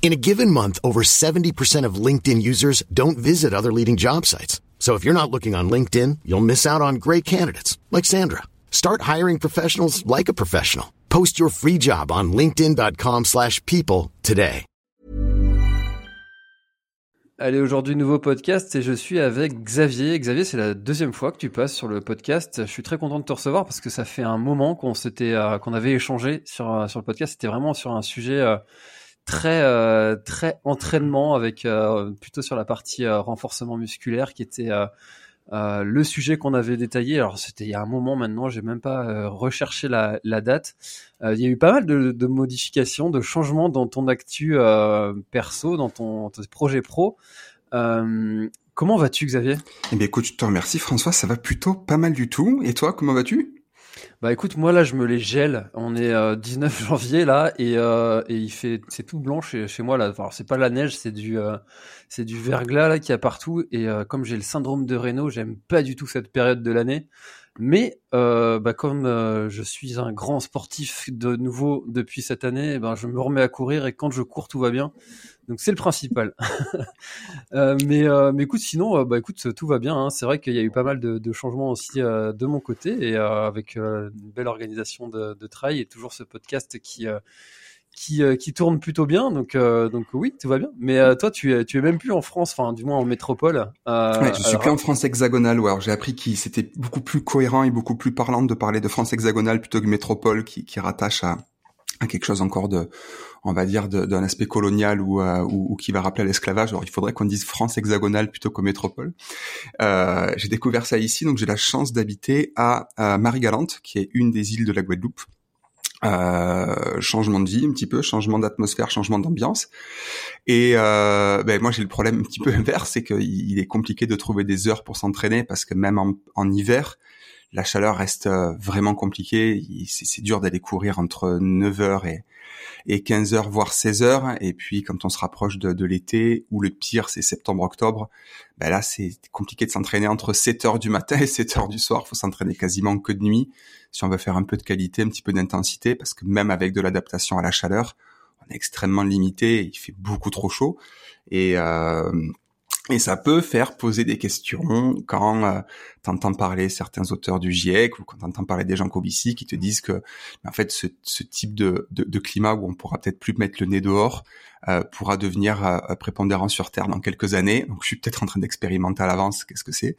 In a given month, over 70% of LinkedIn users don't visit other leading job sites. So if you're not looking on LinkedIn, you'll miss out on great candidates like Sandra. Start hiring professionals like a professional. Post your free job on linkedin.com/people today. Allez, aujourd'hui, nouveau podcast et je suis avec Xavier. Xavier, c'est la deuxième fois que tu passes sur le podcast. Je suis très content de te recevoir parce que ça fait un moment qu'on s'était, euh, qu'on avait échangé sur, euh, sur le podcast. C'était vraiment sur un sujet euh, très, euh, très entraînement avec euh, plutôt sur la partie euh, renforcement musculaire qui était le sujet qu'on avait détaillé. Alors, c'était il y a un moment maintenant, j'ai même pas recherché la, date. Il y a eu pas mal de, modifications, de changements dans ton actu perso, dans ton, projet pro. Comment vas-tu, Xavier? Eh bien, écoute, je te remercie, François. Ça va plutôt pas mal du tout. Et toi, comment vas-tu? Bah écoute, moi là je me les gèle. On est euh, 19 janvier là et, euh, et il fait c'est tout blanc chez, chez moi là. Alors c'est pas la neige, c'est du euh, c'est du verglas là qu'il a partout et euh, comme j'ai le syndrome de Raynaud, j'aime pas du tout cette période de l'année. Mais euh, bah, comme euh, je suis un grand sportif de nouveau depuis cette année, eh ben je me remets à courir et quand je cours tout va bien. Donc c'est le principal. Euh, mais, euh, mais écoute, sinon, euh, bah écoute, tout va bien. hein. C'est vrai qu'il y a eu pas mal de, de changements aussi de mon côté et avec une belle organisation de, de travail et toujours ce podcast qui qui, qui tourne plutôt bien. Donc euh, donc oui, tout va bien. Mais euh, toi, tu es tu es même plus en France, enfin du moins en métropole. Euh, Ouais, je suis alors- plus en France hexagonale. Ouais, j'ai appris qu'il c'était beaucoup plus cohérent et beaucoup plus parlant de parler de France hexagonale plutôt que métropole, qui, qui rattache à, à quelque chose encore de, on va dire, d'un aspect colonial ou, euh, ou, ou qui va rappeler l'esclavage. Alors il faudrait qu'on dise France hexagonale plutôt que métropole. Euh, j'ai découvert ça ici, donc j'ai la chance d'habiter à, à Marie-Galante, qui est une des îles de la Guadeloupe. Euh, changement de vie un petit peu, changement d'atmosphère, changement d'ambiance. Et euh, ben moi j'ai le problème un petit peu inverse, c'est qu'il il est compliqué de trouver des heures pour s'entraîner parce que même en hiver, la chaleur reste euh, vraiment compliquée. Il- C'est dur d'aller courir entre 9h et, et 15h, voire 16h. Et puis quand on se rapproche de, l'été, ou le pire c'est septembre-octobre, ben là c'est compliqué de s'entraîner entre 7h du matin et 7h du soir. faut s'entraîner quasiment que de nuit si on veut faire un peu de qualité, un petit peu d'intensité, parce que même avec de l'adaptation à la chaleur, on est extrêmement limité, il fait beaucoup trop chaud. Et, euh, et ça peut faire poser des questions quand euh, tu entends parler certains auteurs du GIEC ou quand tu entends parler des gens Covici qui te disent que en fait ce, type de, climat où on pourra peut-être plus mettre le nez dehors euh, pourra devenir euh, prépondérant sur Terre dans quelques années. Donc je suis peut-être en train d'expérimenter à l'avance qu'est-ce que c'est.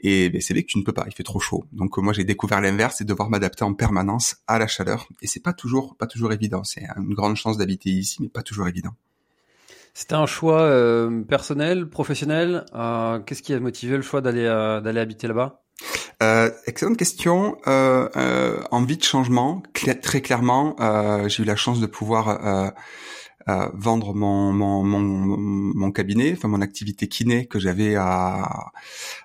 Et ben, c'est vrai que tu ne peux pas, il fait trop chaud. Donc moi j'ai découvert l'inverse, c'est devoir m'adapter en permanence à la chaleur. Et c'est pas toujours pas toujours évident. C'est une grande chance d'habiter ici, mais pas toujours évident. C'était un choix euh, personnel, professionnel. Euh, Qu'est-ce qui a motivé le choix d'aller euh, d'aller habiter là-bas? Euh, excellente question. Euh, euh, envie de changement, très clairement. Euh, j'ai eu la chance de pouvoir euh, vendre mon, mon, mon, mon cabinet, enfin mon activité kiné que j'avais à,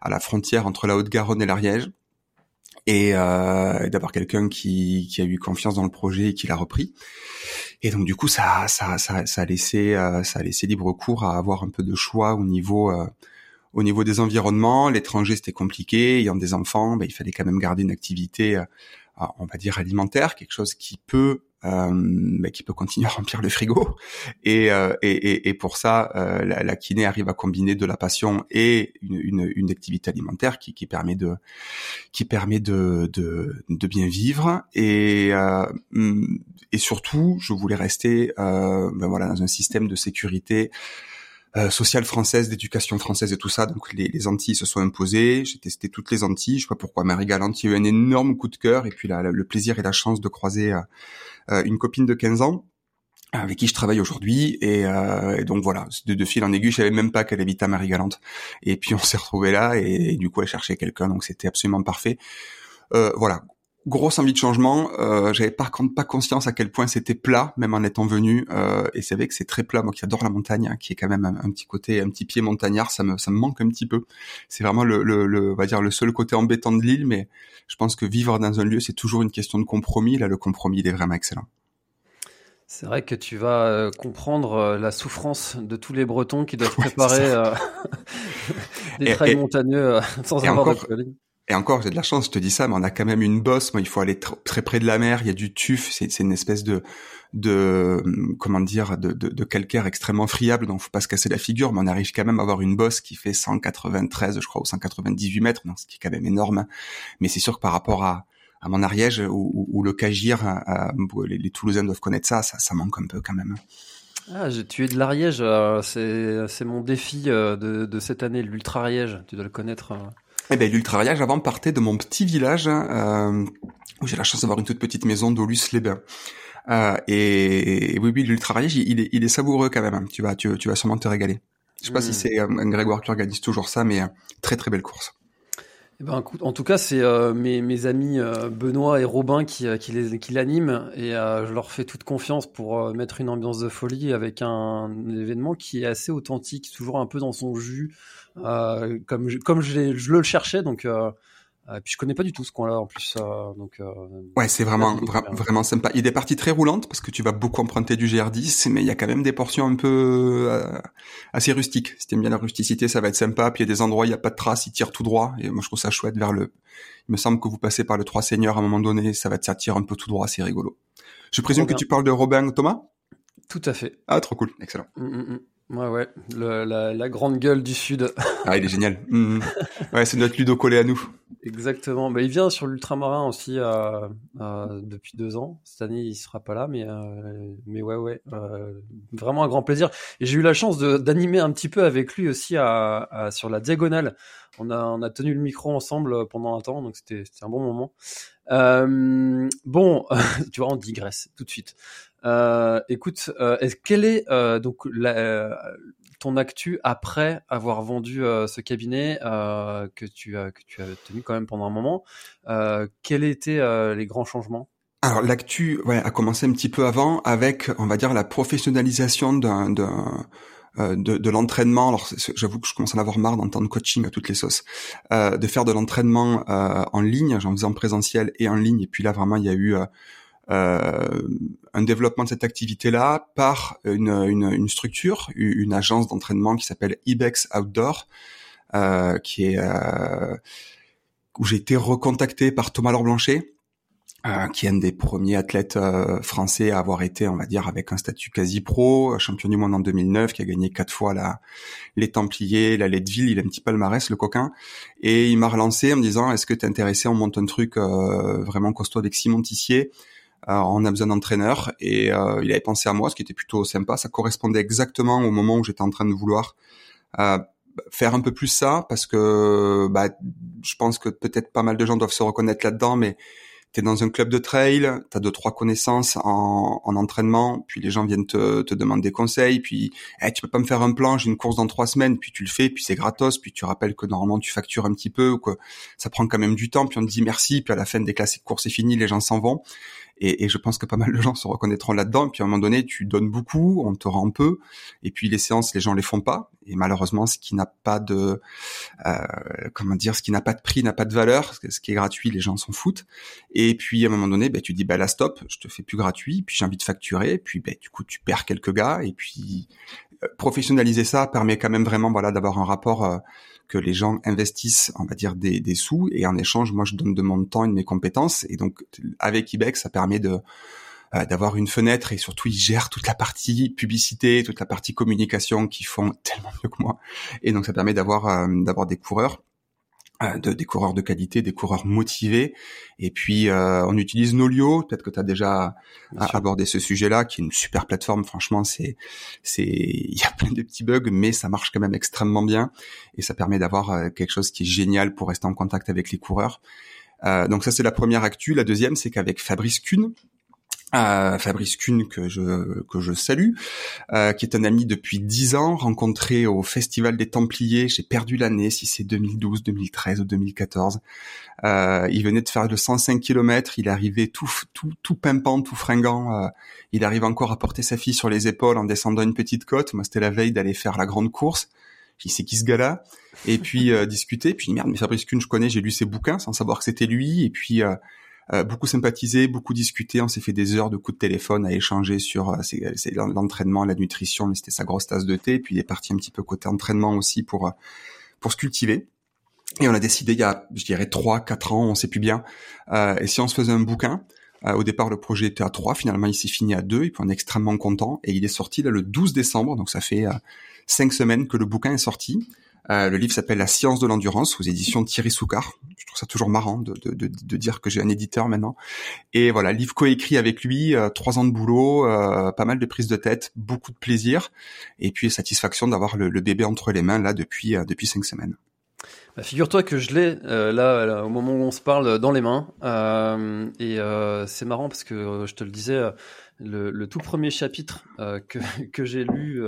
à la frontière entre la Haute-Garonne et l'Ariège. Et, euh, d'avoir quelqu'un qui, qui a eu confiance dans le projet et qui l'a repris. Et donc du coup, ça, ça, ça, ça a laissé, euh, ça a laissé libre cours à avoir un peu de choix au niveau, euh, au niveau des environnements. L'étranger, c'était compliqué. Ayant des enfants, ben, il fallait quand même garder une activité, euh, on va dire alimentaire, quelque chose qui peut, ben, qui peut continuer à remplir le frigo. Et, euh, et, et, pour ça, euh, la, la kiné arrive à combiner de la passion et une, une, une activité alimentaire qui, qui permet de, qui permet de, de, de bien vivre. Et, hum, et surtout, je voulais rester, ben voilà, dans un système de sécurité euh, sociale française, d'éducation française et tout ça. Donc les, les Antilles se sont imposées. J'ai testé toutes les Antilles. Je sais pas pourquoi. Marie-Galante, a eu un énorme coup de cœur. Et puis la- la- le plaisir et la chance de croiser euh, euh, une copine de 15 ans avec qui je travaille aujourd'hui. Et, euh, et donc voilà, de, de fil en aiguille, je savais même pas qu'elle habitait à Marie-Galante. Et puis on s'est retrouvés là et, et du coup elle cherchait quelqu'un. Donc c'était absolument parfait. Euh, voilà. Grosse envie de changement. Euh, J'avais par contre pas conscience à quel point c'était plat, même en étant venu. Euh, et c'est vrai que c'est très plat. Moi qui adore la montagne, hein, qui est quand même un, petit côté, un petit pied montagnard, ça me, ça me manque un petit peu. C'est vraiment le, le, le, on va dire le seul côté embêtant de l'île, mais je pense que vivre dans un lieu, c'est toujours une question de compromis. Là, le compromis, il est vraiment excellent. C'est vrai que tu vas euh, comprendre la souffrance de tous les Bretons qui doivent préparer des trails montagneux sans avoir encore, de Et encore, j'ai de la chance, je te dis ça, mais on a quand même une bosse. Il faut aller très près de la mer. Il y a du tuf. C'est une espèce de, de comment dire, de, calcaire extrêmement friable. Donc, faut pas se casser la figure. Mais on arrive quand même à avoir une bosse qui fait 193, je crois, ou 198 mètres. Donc, ce qui est quand même énorme. Mais c'est sûr que par rapport à mon Ariège ou, le Cagir, les, Toulousains doivent connaître ça, ça, manque un peu quand même. Ah, j'ai tué de l'Ariège, euh, c'est mon défi euh, de, cette année, l'Ultra Ariège, tu dois le connaître. Euh. Eh ben, l'Ultra Ariège, avant partait de mon petit village où j'ai la chance d'avoir une toute petite maison d'Aulus-les-Bains. et, oui, oui, l'Ultra Ariège, il, est, il est savoureux quand même. Hein. Tu vas, tu, vas sûrement te régaler. Je sais pas si hmm. c'est Grégoire qui organise toujours ça, mais très très belle course. Eh ben, en tout cas, c'est euh, mes, mes, amis euh, Benoît et Robin qui, euh, qui, les, qui l'animent et je leur fais toute confiance pour mettre une ambiance de folie avec un, événement qui est assez authentique, toujours un peu dans son jus, comme, je, comme je, je, le cherchais. Donc, et puis je connais pas du tout ce coin-là en plus, euh, donc. Euh, ouais, c'est vraiment vraiment sympa. Il y a des parties très roulantes parce que tu vas beaucoup emprunter du GR10, mais il y a quand même des portions un peu euh, assez rustiques. Si t'aimes bien la rusticité, ça va être sympa. Puis il y a des endroits il y a pas de traces, il tire tout droit. Et moi je trouve ça chouette vers le. Il me semble que vous passez par le Trois Seigneurs à un moment donné, ça va te sortir un peu tout droit, c'est rigolo. Je présume que tu parles de Robin Thomas? Tout à fait. Ah, trop cool, excellent. Mm, mm, Ouais, ouais, la, grande gueule du Sud. Ah, il est génial. Mmh. Ouais, c'est notre Ludo collé à nous. Exactement. Bah, il vient sur l'ultramarin aussi euh, euh, depuis deux ans. Cette année, il sera pas là, mais euh, mais ouais, ouais, vraiment un grand plaisir. Et j'ai eu la chance d'animer un petit peu avec lui aussi à, sur la diagonale. On a on a tenu le micro ensemble pendant un temps, donc c'était c'était un bon moment. bon, tu vois, on digresse tout de suite. Euh, écoute, euh, est, quelle est euh, donc la, ton actu après avoir vendu ce cabinet que tu as que tu as tenu quand même pendant un moment Quels étaient les grands changements? Alors l'actu ouais, a commencé un petit peu avant avec, on va dire, la professionnalisation d'un, de, de l'entraînement. Alors j'avoue que je commence à en avoir marre d'entendre coaching à toutes les sauces, euh, de faire de l'entraînement euh, en ligne, j'en faisais en présentiel et en ligne. Et puis là vraiment il y a eu euh, un développement de cette activité-là par une, une, une, structure, une agence d'entraînement qui s'appelle Ibex Outdoor, euh, qui est euh, où j'ai été recontacté par Thomas Laure Blanchet, euh, qui est un des premiers athlètes euh, français à avoir été, on va dire, avec un statut quasi pro, champion du monde en 2009, qui a gagné quatre fois la, les Templiers, la Leadville, il a un petit palmarès, le coquin, et il m'a relancé en me disant, est-ce que tu es intéressé, on monte un truc euh, vraiment costaud avec Simon Tissier, euh, on a besoin d'entraîneur et euh, il avait pensé à moi, ce qui était plutôt sympa. Ça correspondait exactement au moment où j'étais en train de vouloir euh, faire un peu plus ça parce que bah, je pense que peut-être pas mal de gens doivent se reconnaître là-dedans, mais tu es dans un club de trail, tu as deux trois connaissances en, entraînement, puis les gens viennent te, demander des conseils, puis hey, tu peux pas me faire un plan, j'ai une course dans trois semaines, puis tu le fais, puis c'est gratos, puis tu rappelles que normalement tu factures un petit peu, ou que ça prend quand même du temps, puis on te dit merci, puis à la fin des classes courses c'est fini, les gens s'en vont. Et, et, je pense que pas mal de gens se reconnaîtront là-dedans. Et puis à un moment donné, tu donnes beaucoup, on te rend peu. Et puis les séances, les gens les font pas. Et malheureusement, ce qui n'a pas de, euh, comment dire, ce qui n'a pas de prix n'a pas de valeur. Ce qui est gratuit, les gens s'en foutent. Et puis à un moment donné, ben, tu dis, bah là stop, je te fais plus gratuit. Puis j'ai envie de facturer. Et puis ben, du coup, tu perds quelques gars. Et puis professionnaliser ça permet quand même vraiment, voilà, d'avoir un rapport. Euh, que les gens investissent, on va dire, des, des, sous, et en échange, moi, je donne de mon temps et de mes compétences. Et donc, avec Ibex, ça permet de euh, d'avoir une fenêtre et surtout ils gèrent toute la partie publicité, toute la partie communication qui font tellement mieux que moi. Et donc ça permet d'avoir euh, d'avoir des coureurs de, des coureurs de qualité, des coureurs motivés. Et puis, euh, on utilise Nolio. Peut-être que tu as déjà abordé ce sujet-là, qui est une super plateforme. Franchement, c'est, c'est, il y a plein de petits bugs, mais ça marche quand même extrêmement bien. Et ça permet d'avoir euh, quelque chose qui est génial pour rester en contact avec les coureurs. donc ça, c'est la première actu. La deuxième, c'est qu'avec Fabrice Kuhn, euh, Fabrice Kuhn que je que je salue, euh, qui est un ami depuis dix ans, rencontré au Festival des Templiers. J'ai perdu l'année, si c'est 2012, 2013 ou 2014. Euh, il venait de faire le 105 km. Il arrivait tout tout tout pimpant, tout fringant. Euh, il arrive encore à porter sa fille sur les épaules en descendant une petite côte. Moi, c'était la veille d'aller faire la grande course. J'ai dit c'est qui ce gars-là? Et puis euh, discuter. Puis merde, mais Fabrice Kuhn, je connais, j'ai lu ses bouquins sans savoir que c'était lui. Et puis euh, euh, beaucoup sympathisé, beaucoup discuté. On s'est fait des heures de coups de téléphone à échanger sur euh, l'entraînement, la nutrition. C'était sa grosse tasse de thé. Puis il est parti un petit peu côté entraînement aussi pour euh, pour se cultiver. Et on a décidé il y a, je dirais, trois, quatre ans, on sait plus bien. Euh, et si on se faisait un bouquin, au départ, le projet était à trois. Finalement, il s'est fini à deux. Et puis, on est extrêmement content. Et il est sorti là, le 12 décembre. Donc, ça fait cinq semaines que le bouquin est sorti. Euh, le livre s'appelle La science de l'endurance aux éditions de Thierry Soucard. Je trouve ça toujours marrant de, dire que j'ai un éditeur maintenant. Et voilà, livre coécrit avec lui, euh, trois ans de boulot, euh, pas mal de prises de tête, beaucoup de plaisir, et puis satisfaction d'avoir le, le, bébé entre les mains là depuis depuis cinq semaines. Bah, Figure-toi que je l'ai euh, là, là, au moment où on se parle dans les mains, et c'est marrant parce que je te le disais, le, le tout premier chapitre que, que j'ai lu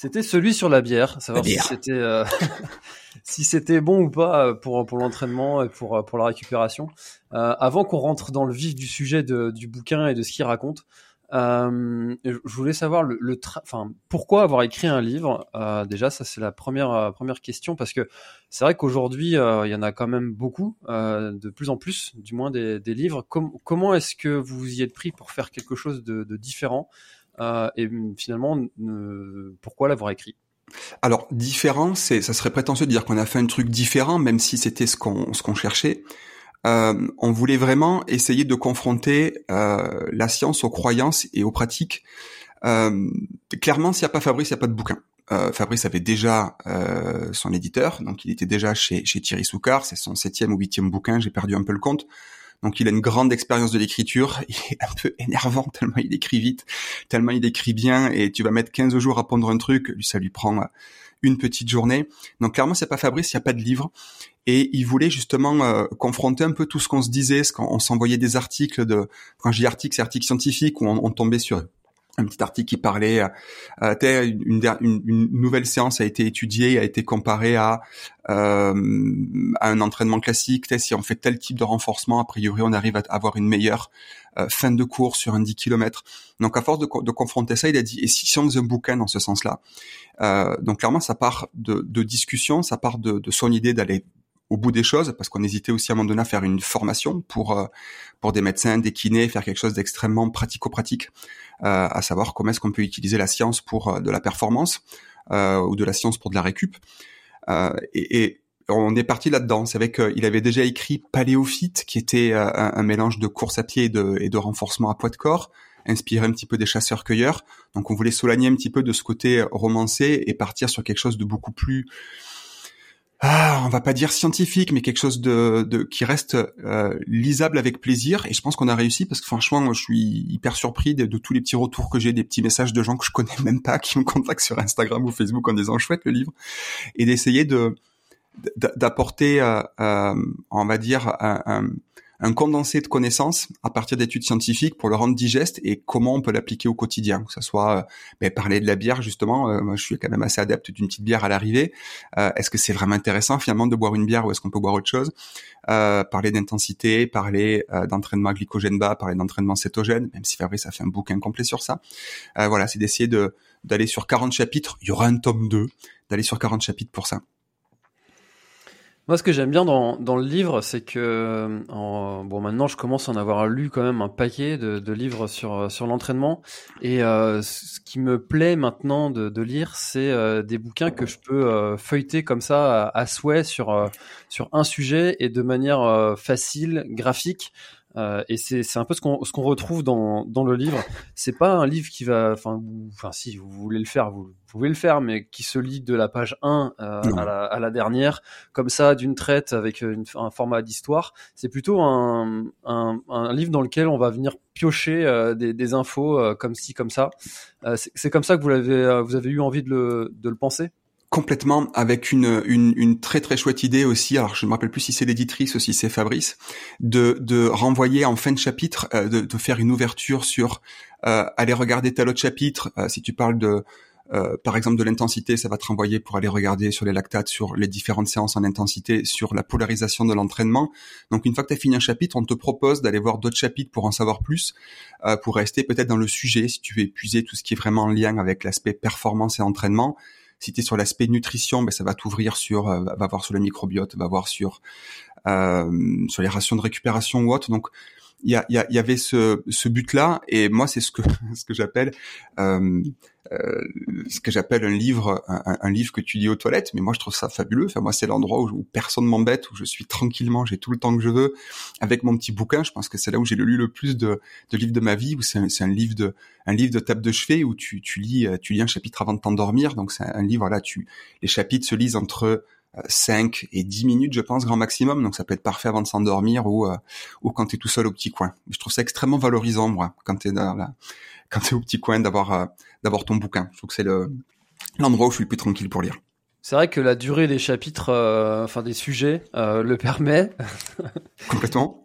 c'était celui sur la bière, savoir si c'était euh, si c'était bon ou pas euh, pour pour l'entraînement et pour euh, pour la récupération. Euh, avant qu'on rentre dans le vif du sujet de, du bouquin et de ce qu'il raconte, euh, je voulais savoir le, le enfin pourquoi avoir écrit un livre? Euh, déjà, ça c'est la première première question parce que c'est vrai qu'aujourd'hui il y en a quand même beaucoup, de plus en plus, du moins des, des livres. comment est-ce que vous vous y êtes pris pour faire quelque chose de, de différent? Euh, et finalement, pourquoi l'avoir écrit? Alors différent, c'est ça serait prétentieux de dire qu'on a fait un truc différent, même si c'était ce qu'on ce qu'on cherchait. Euh, on voulait vraiment essayer de confronter euh, la science aux croyances et aux pratiques. Euh, clairement, s'il n'y a pas Fabrice, il n'y a pas de bouquin. Euh, Fabrice avait déjà euh, son éditeur, donc il était déjà chez, chez Thierry Soucard, c'est son septième ou huitième bouquin, j'ai perdu un peu le compte. Donc il a une grande expérience de l'écriture. Il est un peu énervant tellement il écrit vite, tellement il écrit bien. Et tu vas mettre 15 jours à pondre un truc, ça lui prend une petite journée. Donc clairement c'est pas Fabrice, il n'y a pas de livre. Et il voulait justement euh, confronter un peu tout ce qu'on se disait, ce qu'on s'envoyait des articles de, quand je dis articles, c'est articles scientifiques où on, on tombait sur un petit article qui parlait, euh, une, une, une, nouvelle séance a été étudiée, a été comparée à, euh, à un entraînement classique. Si on fait tel type de renforcement, a priori, on arrive à avoir une meilleure euh, fin de cours sur un 10 km. Donc, à force de, de, confronter ça, il a dit, et si, on faisait un bouquin dans ce sens-là? Euh, Donc, clairement, ça part de, de discussion, ça part de, de son idée d'aller au bout des choses, parce qu'on hésitait aussi à un moment donné à faire une formation pour euh, pour des médecins, des kinés, faire quelque chose d'extrêmement pratico-pratique, euh, à savoir comment est-ce qu'on peut utiliser la science pour euh, de la performance euh, ou de la science pour de la récup. Euh, et, et, on est parti là-dedans. C'est vrai qu'il avait déjà écrit Paléophyte, qui était un, un, mélange de course à pied et de, et de renforcement à poids de corps inspiré un petit peu des chasseurs-cueilleurs. Donc on voulait soigner un petit peu de ce côté romancé et partir sur quelque chose de beaucoup plus ah, on va pas dire scientifique, mais quelque chose de, de qui reste euh, lisable avec plaisir. Et je pense qu'on a réussi parce que franchement, je suis hyper surpris de, tous les petits retours que j'ai, des petits messages de gens que je connais même pas qui me contactent sur Instagram ou Facebook en disant chouette le livre, et d'essayer de d'apporter, euh, euh, on va dire, un, un condensé de connaissances à partir d'études scientifiques pour le rendre digeste et comment on peut l'appliquer au quotidien. Que ce soit euh, ben, parler de la bière justement, euh, moi je suis quand même assez adepte d'une petite bière à l'arrivée. Euh, est-ce que c'est vraiment intéressant finalement de boire une bière ou est-ce qu'on peut boire autre chose? Parler d'intensité, parler d'entraînement glycogène bas, parler d'entraînement cétogène, même si Fabrice a fait un bouquin complet sur ça. voilà, c'est d'essayer de d'aller sur 40 chapitres. Il y aura un tome 2, d'aller sur 40 chapitres pour ça. Moi, ce que j'aime bien dans, dans le livre, c'est que en, bon, maintenant, je commence à en avoir lu quand même un paquet de, de livres sur sur l'entraînement. Et euh, ce qui me plaît maintenant de, de lire, c'est euh, des bouquins que je peux euh, feuilleter comme ça à, à souhait sur euh, sur un sujet et de manière euh, facile, graphique. Euh, et c'est un peu ce qu'on ce qu'on retrouve dans, dans le livre. C'est pas un livre qui va, enfin, enfin si vous voulez le faire, vous, pouvez le faire, mais qui se lit de la page 1 euh, à, la, à, la, dernière, comme ça, d'une traite avec une, un format d'histoire. C'est plutôt un, un, un, livre dans lequel on va venir piocher euh, des, des, infos euh, comme ci, comme ça. Euh, c'est comme ça que vous l'avez, vous avez eu envie de le, de le penser? Complètement, avec une, une, une, très très chouette idée aussi. Alors je ne me rappelle plus si c'est l'éditrice ou si c'est Fabrice, de, de renvoyer en fin de chapitre, euh, de, de, faire une ouverture sur euh, aller regarder tel autre chapitre. Euh, si tu parles de, euh, par exemple de l'intensité, ça va te renvoyer pour aller regarder sur les lactates, sur les différentes séances en intensité, sur la polarisation de l'entraînement. Donc une fois que tu as fini un chapitre, on te propose d'aller voir d'autres chapitres pour en savoir plus, euh, pour rester peut-être dans le sujet si tu veux épuiser tout ce qui est vraiment en lien avec l'aspect performance et entraînement. Si tu sur l'aspect nutrition, ben, ça va t'ouvrir sur, euh, va voir sur le microbiote, va voir sur euh, sur les rations de récupération ou autre. Donc il y, a, y, y, avait ce, ce but-là, et moi c'est ce que ce que j'appelle euh, euh, ce que j'appelle un livre un, livre que tu lis aux toilettes. Mais moi je trouve ça fabuleux. Enfin moi c'est l'endroit où, où, personne m'embête, où je suis tranquillement, j'ai tout le temps que je veux avec mon petit bouquin. Je pense que c'est là où j'ai lu le plus de, de livres de ma vie. Où c'est un, un, livre de un livre de table de chevet où tu, tu lis tu lis un chapitre avant de t'endormir. Donc c'est un livre là tu les chapitres se lisent entre 5 et 10 minutes, je pense, grand maximum. Donc ça peut être parfait avant de s'endormir ou, euh, ou quand tu es tout seul au petit coin. Je trouve ça extrêmement valorisant, moi, quand tu es, quand es au petit coin, d'avoir euh, d'avoir ton bouquin. Je trouve que c'est le l'endroit où je suis le plus tranquille pour lire. C'est vrai que la durée des chapitres, euh, enfin des sujets, le permet. Complètement.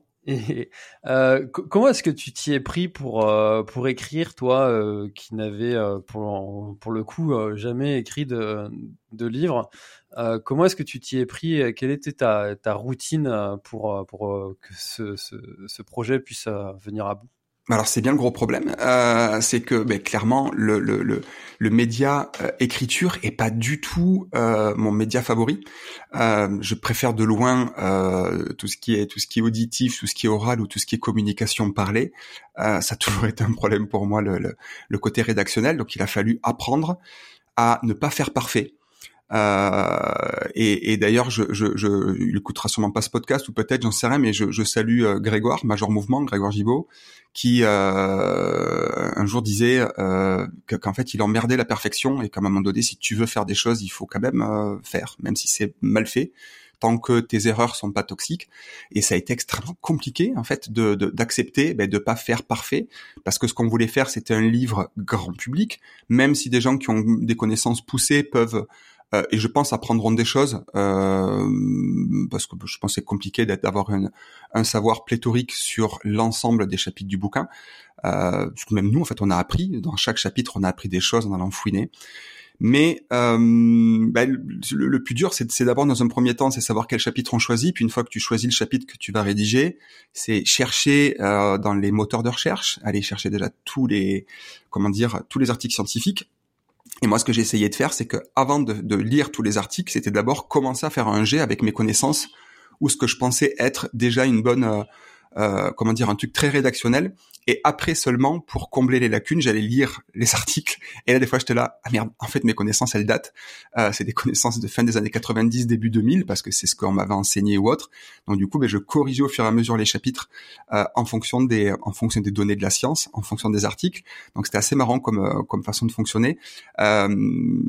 Euh, comment est-ce que tu t'y es pris pour pour écrire toi qui n'avais pour le coup jamais écrit de de livre euh, comment est-ce que tu t'y es pris Quelle était ta, ta routine euh, pour, euh, pour que ce projet puisse venir à bout? Alors c'est bien le gros problème, euh, c'est que ben, clairement le, média euh, écriture est pas du tout euh, mon média favori. je préfère de loin tout ce qui est tout ce qui est auditif, tout ce qui est oral ou tout ce qui est communication parlée. ça a toujours été un problème pour moi le côté rédactionnel, donc il a fallu apprendre à ne pas faire parfait. Euh, et, et d'ailleurs, je, je, je, il écoutera sûrement pas ce podcast ou peut-être, j'en sais rien, mais je, je salue euh, Grégoire, Major Mouvement, Grégoire Gibault, qui euh, un jour disait qu'en fait, il emmerdait la perfection et qu'à un moment donné, si tu veux faire des choses, il faut quand même faire, même si c'est mal fait tant que tes erreurs sont pas toxiques. Et ça a été extrêmement compliqué en fait de d'accepter de, ben, de pas faire parfait, parce que ce qu'on voulait faire, c'était un livre grand public, même si des gens qui ont des connaissances poussées peuvent euh, et je pense apprendront des choses euh, parce que je pense c'est compliqué d'avoir un savoir pléthorique sur l'ensemble des chapitres du bouquin. Euh, parce que même nous, en fait, on a appris dans chaque chapitre, on a appris des choses en allant fouiner. Mais euh, bah, le, le, plus dur, c'est d'abord dans un premier temps, c'est savoir quel chapitre on choisit. Puis une fois que tu choisis le chapitre que tu vas rédiger, c'est chercher euh, dans les moteurs de recherche, aller chercher déjà tous les, comment dire, tous les articles scientifiques et moi, ce que j'ai essayé de faire, c'est que avant de, de, lire tous les articles, c'était d'abord commencer à faire un jet avec mes connaissances ou ce que je pensais être déjà une bonne, euh, comment dire, un truc très rédactionnel. Et après seulement, pour combler les lacunes, j'allais lire les articles. Et là, des fois, j'étais là, ah merde, en fait, mes connaissances, elles datent. Euh, c'est des connaissances de fin des années 90, début 2000, parce que c'est ce qu'on m'avait enseigné ou autre. Donc du coup, ben, je corrigeais au fur et à mesure les chapitres euh, en fonction des, en fonction des données de la science, en fonction des articles. Donc c'était assez marrant comme, euh, comme façon de fonctionner. Euh,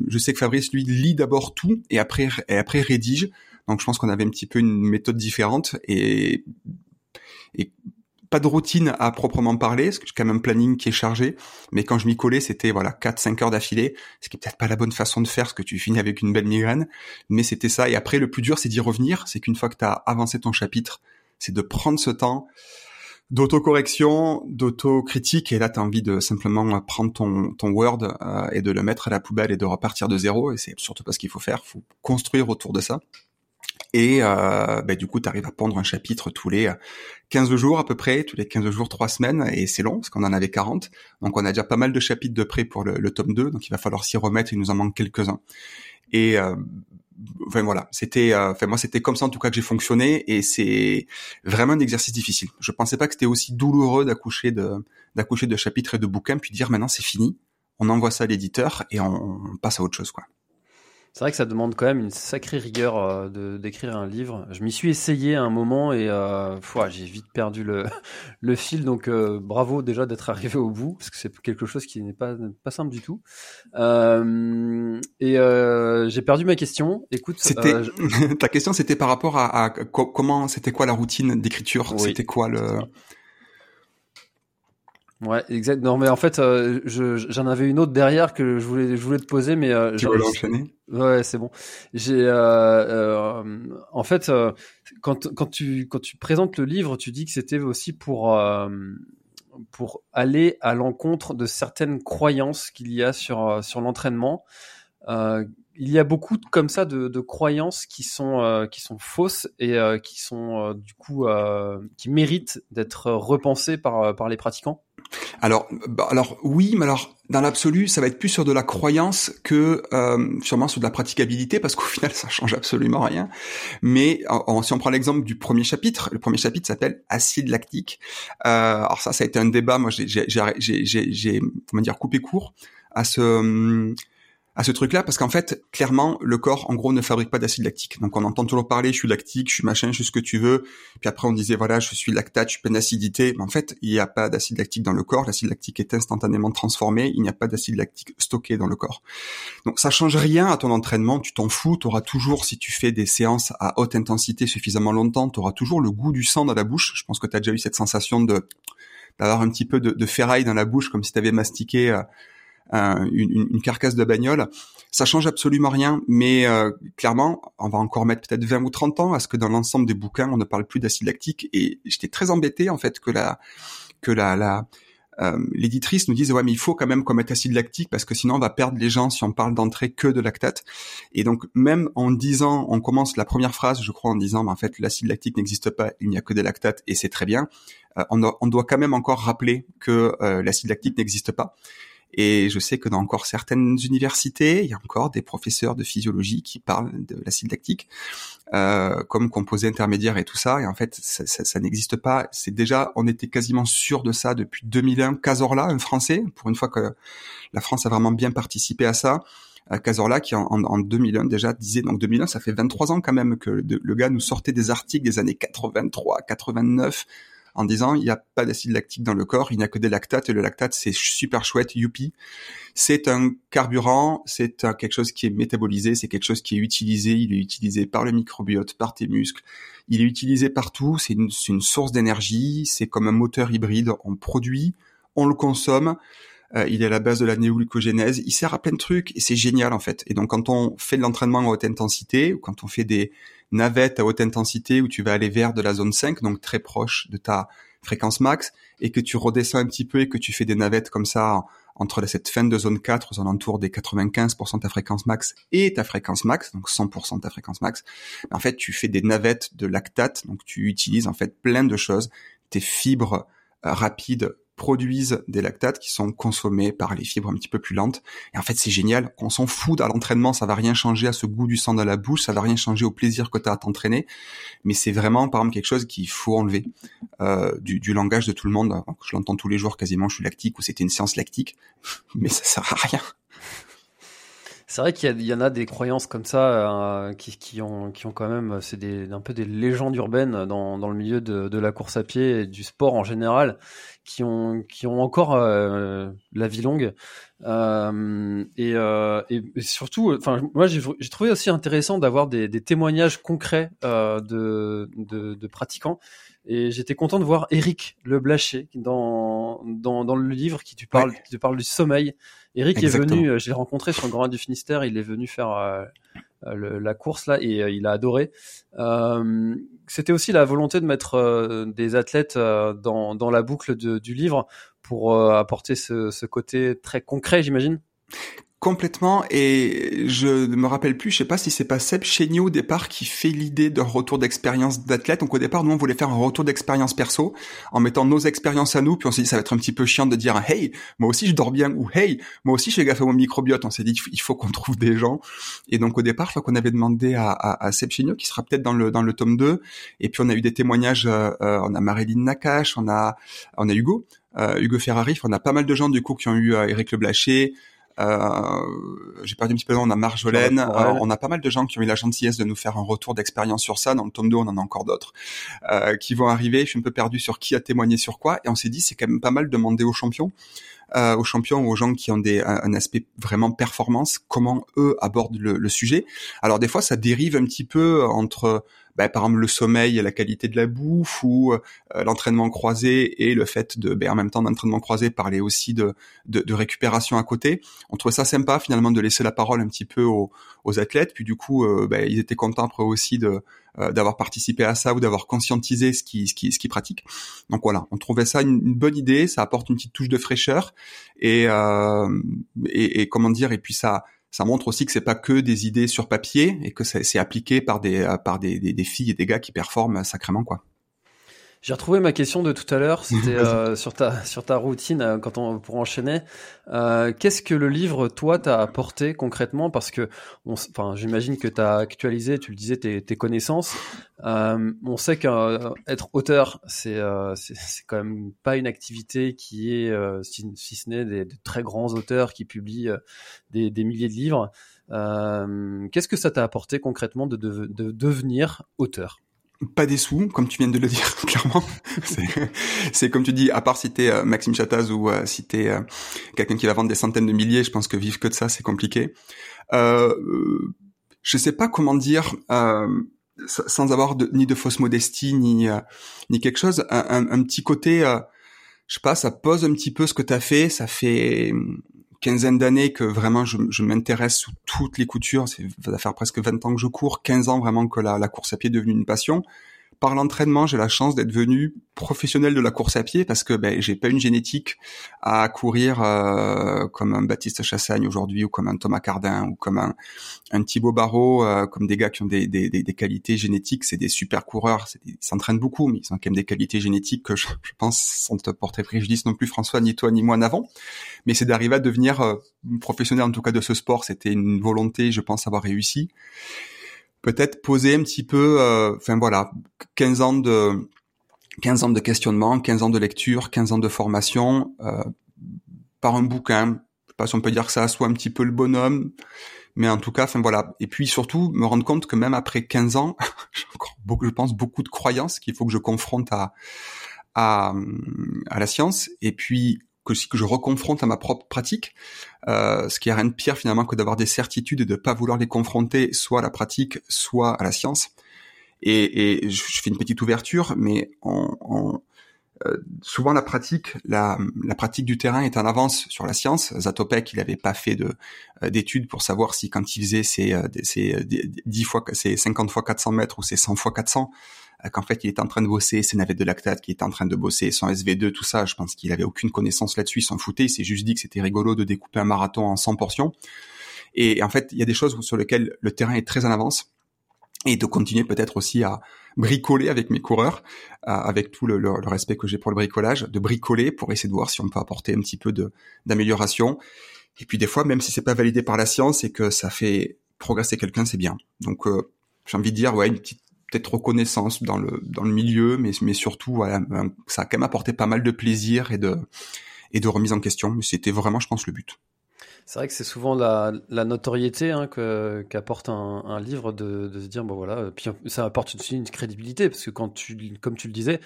je sais que Fabrice, lui, lit d'abord tout et après, et après rédige. Donc je pense qu'on avait un petit peu une méthode différente et et pas de routine à proprement parler, parce que j'ai quand même un planning qui est chargé, mais quand je m'y collais, c'était voilà 4-5 heures d'affilée, ce qui est peut-être pas la bonne façon de faire, parce que tu finis avec une belle migraine, mais c'était ça. Et après, le plus dur, c'est d'y revenir, c'est qu'une fois que tu as avancé ton chapitre, c'est de prendre ce temps d'autocorrection, d'autocritique, et là, tu as envie de simplement prendre ton, ton Word euh, et de le mettre à la poubelle et de repartir de zéro, et c'est surtout pas ce qu'il faut faire, faut construire autour de ça. Et euh, bah, du coup, tu arrives à pondre un chapitre tous les 15 jours à peu près, tous les 15 jours, 3 semaines, et c'est long, parce qu'on en avait 40. Donc on a déjà pas mal de chapitres de près pour le, le tome 2, donc il va falloir s'y remettre, il nous en manque quelques-uns. Et euh, enfin voilà, c'était, euh, enfin moi c'était comme ça en tout cas que j'ai fonctionné, et c'est vraiment un exercice difficile. Je pensais pas que c'était aussi douloureux d'accoucher de d'accoucher de chapitres et de bouquins, puis dire maintenant c'est fini, on envoie ça à l'éditeur et on, on passe à autre chose quoi. C'est vrai que ça demande quand même une sacrée rigueur euh, de d'écrire un livre. Je m'y suis essayé à un moment et euh, j'ai vite perdu le, le fil. Donc euh, bravo déjà d'être arrivé au bout parce que c'est quelque chose qui n'est pas pas simple du tout. Euh, et euh, j'ai perdu ma question. Écoute, c'était ta question, c'était par rapport à, à comment c'était quoi la routine d'écriture? Oui, c'était quoi le Ouais, exact. Non, mais en fait, euh, j'en avais une autre derrière que je voulais, je voulais te poser, mais euh, tu veux l'enchaîner? Ouais, c'est bon. J'ai, euh, en fait, quand quand tu quand tu présentes le livre, tu dis que c'était aussi pour pour aller à l'encontre de certaines croyances qu'il y a sur sur l'entraînement. il y a beaucoup comme ça de, de croyances qui sont qui sont fausses et qui sont du coup qui méritent d'être repensées par par les pratiquants. Alors, bah, alors oui, mais alors dans l'absolu, ça va être plus sur de la croyance que euh, sûrement sur de la praticabilité, parce qu'au final, ça change absolument rien. Mais si on prend l'exemple du premier chapitre, le premier chapitre s'appelle acide lactique. Euh, alors ça, ça a été un débat. Moi, j'ai, j'ai, comment dire, coupé court à ce à ce truc-là parce qu'en fait, clairement, le corps, en gros, ne fabrique pas d'acide lactique. Donc, on entend toujours parler, je suis lactique, je suis machin, je suis ce que tu veux. Puis après, on disait, voilà, je suis lactate, je suis plein d'acidité. Mais en fait, il n'y a pas d'acide lactique dans le corps. L'acide lactique est instantanément transformé. Il n'y a pas d'acide lactique stocké dans le corps. Donc, ça change rien à ton entraînement. Tu t'en fous. Tu auras toujours, si tu fais des séances à haute intensité suffisamment longtemps, tu auras toujours le goût du sang dans la bouche. Je pense que tu as déjà eu cette sensation de d'avoir un petit peu de, ferraille dans la bouche, comme si tu avais mastiqué euh, une, une, carcasse de bagnole. Ça change absolument rien, mais euh, clairement, on va encore mettre peut-être 20 ou 30 ans à ce que dans l'ensemble des bouquins, on ne parle plus d'acide lactique. Et j'étais très embêté en fait que la que la, la euh, l'éditrice nous dise ouais mais il faut quand même qu'on mette acide lactique parce que sinon on va perdre les gens si on parle d'entrée que de lactate et donc même en disant on commence la première phrase je crois en disant mais en fait l'acide lactique n'existe pas il n'y a que des lactates et c'est très bien euh, on, on, doit quand même encore rappeler que l'acide lactique n'existe pas et je sais que dans encore certaines universités, il y a encore des professeurs de physiologie qui parlent de l'acide lactique euh, comme composé intermédiaire et tout ça. Et en fait, ça, ça, ça n'existe pas. C'est déjà, on était quasiment sûr de ça depuis 2001. Cazorla, un Français, pour une fois que la France a vraiment bien participé à ça. Euh, Cazorla qui en, en, 2001 déjà disait donc 2001 ça fait 23 ans quand même que le, le gars nous sortait des articles des années 83 89 en disant il n'y a pas d'acide lactique dans le corps, il n'y a que des lactates et le lactate c'est super chouette, youpi. C'est un carburant, c'est quelque chose qui est métabolisé, c'est quelque chose qui est utilisé, il est utilisé par le microbiote, par tes muscles, il est utilisé partout, c'est une, une, source d'énergie, c'est comme un moteur hybride, on produit, on le consomme, euh, il est à la base de la néoglycogénèse, il sert à plein de trucs et c'est génial en fait. Et donc quand on fait de l'entraînement à haute intensité ou quand on fait des navette à haute intensité où tu vas aller vers de la zone 5, donc très proche de ta fréquence max, et que tu redescends un petit peu et que tu fais des navettes comme ça entre cette fin de zone 4 aux alentours des 95% de ta fréquence max et ta fréquence max, donc 100% de ta fréquence max, en fait, tu fais des navettes de lactate, donc tu utilises en fait plein de choses, tes fibres euh, rapides produisent des lactates qui sont consommés par les fibres un petit peu plus lentes. Et en fait, c'est génial. On s'en fout à l'entraînement, ça va rien changer à ce goût du sang dans la bouche, ça va rien changer au plaisir que tu as à t'entraîner. Mais c'est vraiment, par exemple, quelque chose qu'il faut enlever euh, du, du, langage de tout le monde. Je l'entends tous les jours quasiment, je suis lactique ou c'était une séance lactique, mais ça sert à rien. C'est vrai qu'il y, en a des croyances comme ça euh, qui, qui, ont, qui ont quand même, c'est des, un peu des légendes urbaines dans, dans le milieu de, de, la course à pied et du sport en général, qui ont, qui ont encore euh, la vie longue. Euh, et, et, surtout, enfin, moi j'ai trouvé aussi intéressant d'avoir des, des, témoignages concrets de, de, de, pratiquants. Et j'étais content de voir Eric Le Blaché dans, dans, dans le livre qui tu parles, qui te parle du sommeil Eric est venu, euh, je l'ai rencontré sur le Grand du Finistère, il est venu faire euh, euh, la course là et il a adoré. C'était aussi la volonté de mettre des athlètes dans, dans la boucle du livre pour apporter ce, ce côté très concret, j'imagine? Complètement, et je ne me rappelle plus, je sais pas si c'est pas Seb au départ qui fait l'idée d'un retour d'expérience d'athlète. Donc au départ, nous on voulait faire un retour d'expérience perso en mettant nos expériences à nous, puis on s'est dit ça va être un petit peu chiant de dire hey, moi aussi je dors bien ou hey, moi aussi je fais gaffe à mon microbiote. On s'est dit il faut qu'on trouve des gens. Et donc au départ, je qu'on avait demandé à, à, Seb Chéniaud qui sera peut-être dans le dans le tome 2. Et puis on a eu des témoignages, euh, euh, on a Marilyn Nakache, on a on a Hugo, euh, Hugo Ferrari, on a pas mal de gens du coup qui ont eu Eric Le Blaché. Euh, j'ai perdu un petit peu on a Marjolaine, euh, on a pas mal de gens qui ont eu la gentillesse de nous faire un retour d'expérience sur ça. Dans le tome 2, on en a encore d'autres euh, qui vont arriver. Je suis un peu perdu sur qui a témoigné sur quoi, et on s'est dit c'est quand même pas mal de demander aux champions. Euh, aux champions ou aux gens qui ont des, un, aspect vraiment performance, comment eux abordent le, le, sujet. Alors des fois, ça dérive un petit peu entre bah, par exemple le sommeil et la qualité de la bouffe ou euh, l'entraînement croisé et le fait de ben, en même temps d'entraînement croisé parler aussi de, de, de, récupération à côté. On trouvait ça sympa finalement de laisser la parole un petit peu aux, aux athlètes. Puis du coup, ben, ils étaient contents après aussi de euh, d'avoir participé à ça ou d'avoir conscientisé ce qui ce qui ce qui pratique. Donc voilà, on trouvait ça une, bonne idée. Ça apporte une petite touche de fraîcheur et, et, et comment dire et puis ça ça montre aussi que c'est pas que des idées sur papier et que c'est appliqué par des euh, par des, des, filles et des gars qui performent sacrément quoi. J'ai retrouvé ma question de tout à l'heure, c'était euh, sur ta sur ta routine euh, quand on pour enchaîner. Euh, Qu'est-ce que le livre toi t'a apporté concrètement? Parce que on, enfin j'imagine que tu as actualisé, tu le disais tes, tes connaissances. Euh, on sait qu'être auteur c'est c'est quand même pas une activité qui est si, si, ce n'est des, de très grands auteurs qui publient des, des milliers de livres. Qu'est-ce que ça t'a apporté concrètement de, de, de devenir auteur? Pas des sous, comme tu viens de le dire clairement. c'est comme tu dis, à part si t'es euh, Maxime Chattaz ou euh, si t'es euh, quelqu'un qui va vendre des centaines de milliers, je pense que vivre que de ça, c'est compliqué. Euh, je sais pas comment dire, sans avoir ni de fausse modestie ni ni quelque chose, un, un petit côté, je sais pas, ça pose un petit peu ce que t'as fait. Ça fait quinzaine d'années que vraiment je, m'intéresse sous toutes les coutures. Ça va faire presque 20 ans que je cours, 15 ans vraiment que la course à pied est devenue une passion par l'entraînement, j'ai la chance d'être devenu professionnel de la course à pied parce que ben, j'ai pas une génétique à courir euh, comme un Baptiste Chassagne aujourd'hui ou comme un Thomas Cardin ou comme un, un Thibaut Barrault, euh, comme des gars qui ont des, des, des, qualités génétiques. C'est des super coureurs, ils s'entraînent beaucoup, mais ils ont quand même des qualités génétiques que je, je pense sans te porter préjudice non plus François, ni toi, ni moi en avant. Mais c'est d'arriver à devenir euh, professionnel en tout cas de ce sport. C'était une volonté, je pense, avoir réussi peut-être poser un petit peu, euh, enfin voilà, 15 ans de 15 ans de questionnement, 15 ans de lecture, 15 ans de formation euh, par un bouquin. Je sais pas si on peut dire que ça soit un petit peu le bonhomme, mais en tout cas, enfin voilà. Et puis surtout, me rendre compte que même après 15 ans, j'ai encore beaucoup, je pense, beaucoup de croyances qu'il faut que je confronte à, à, à la science. Et puis que, que je reconfronte à ma propre pratique, euh, ce qui est rien de pire finalement que d'avoir des certitudes et de pas vouloir les confronter soit à la pratique, soit à la science. Et, et je, fais une petite ouverture, mais en, euh, souvent la pratique, la, la, pratique du terrain est en avance sur la science. Zatopek, il n'avait pas fait euh, d'études pour savoir si quand il faisait ses, ses 10 fois, ses 50 fois 400 mètres ou ses 100 fois 400, euh, qu'en fait il était en train de bosser ses navettes de lactate, qu'il était en train de bosser son SV2, tout ça. Je pense qu'il avait aucune connaissance là-dessus, il s'en foutait. Il s'est juste dit que c'était rigolo de découper un marathon en 100 portions. Et en fait, il y a des choses sur lesquelles le terrain est très en avance et de continuer peut-être aussi à bricoler avec mes coureurs, euh, avec tout le, respect que j'ai pour le bricolage, de bricoler pour essayer de voir si on peut apporter un petit peu d'amélioration. Et puis des fois, même si c'est pas validé par la science et que ça fait progresser quelqu'un, c'est bien. Donc euh, j'ai envie de dire, ouais, une petite peut-être reconnaissance dans le dans le milieu, mais mais surtout voilà, ça a quand même apporté pas mal de plaisir et de et de remise en question. Mais c'était vraiment, je pense, le but. C'est vrai que c'est souvent la, notoriété hein, qu'apporte un, livre de, se dire bon voilà, puis ça apporte aussi une crédibilité parce que quand tu comme tu le disais,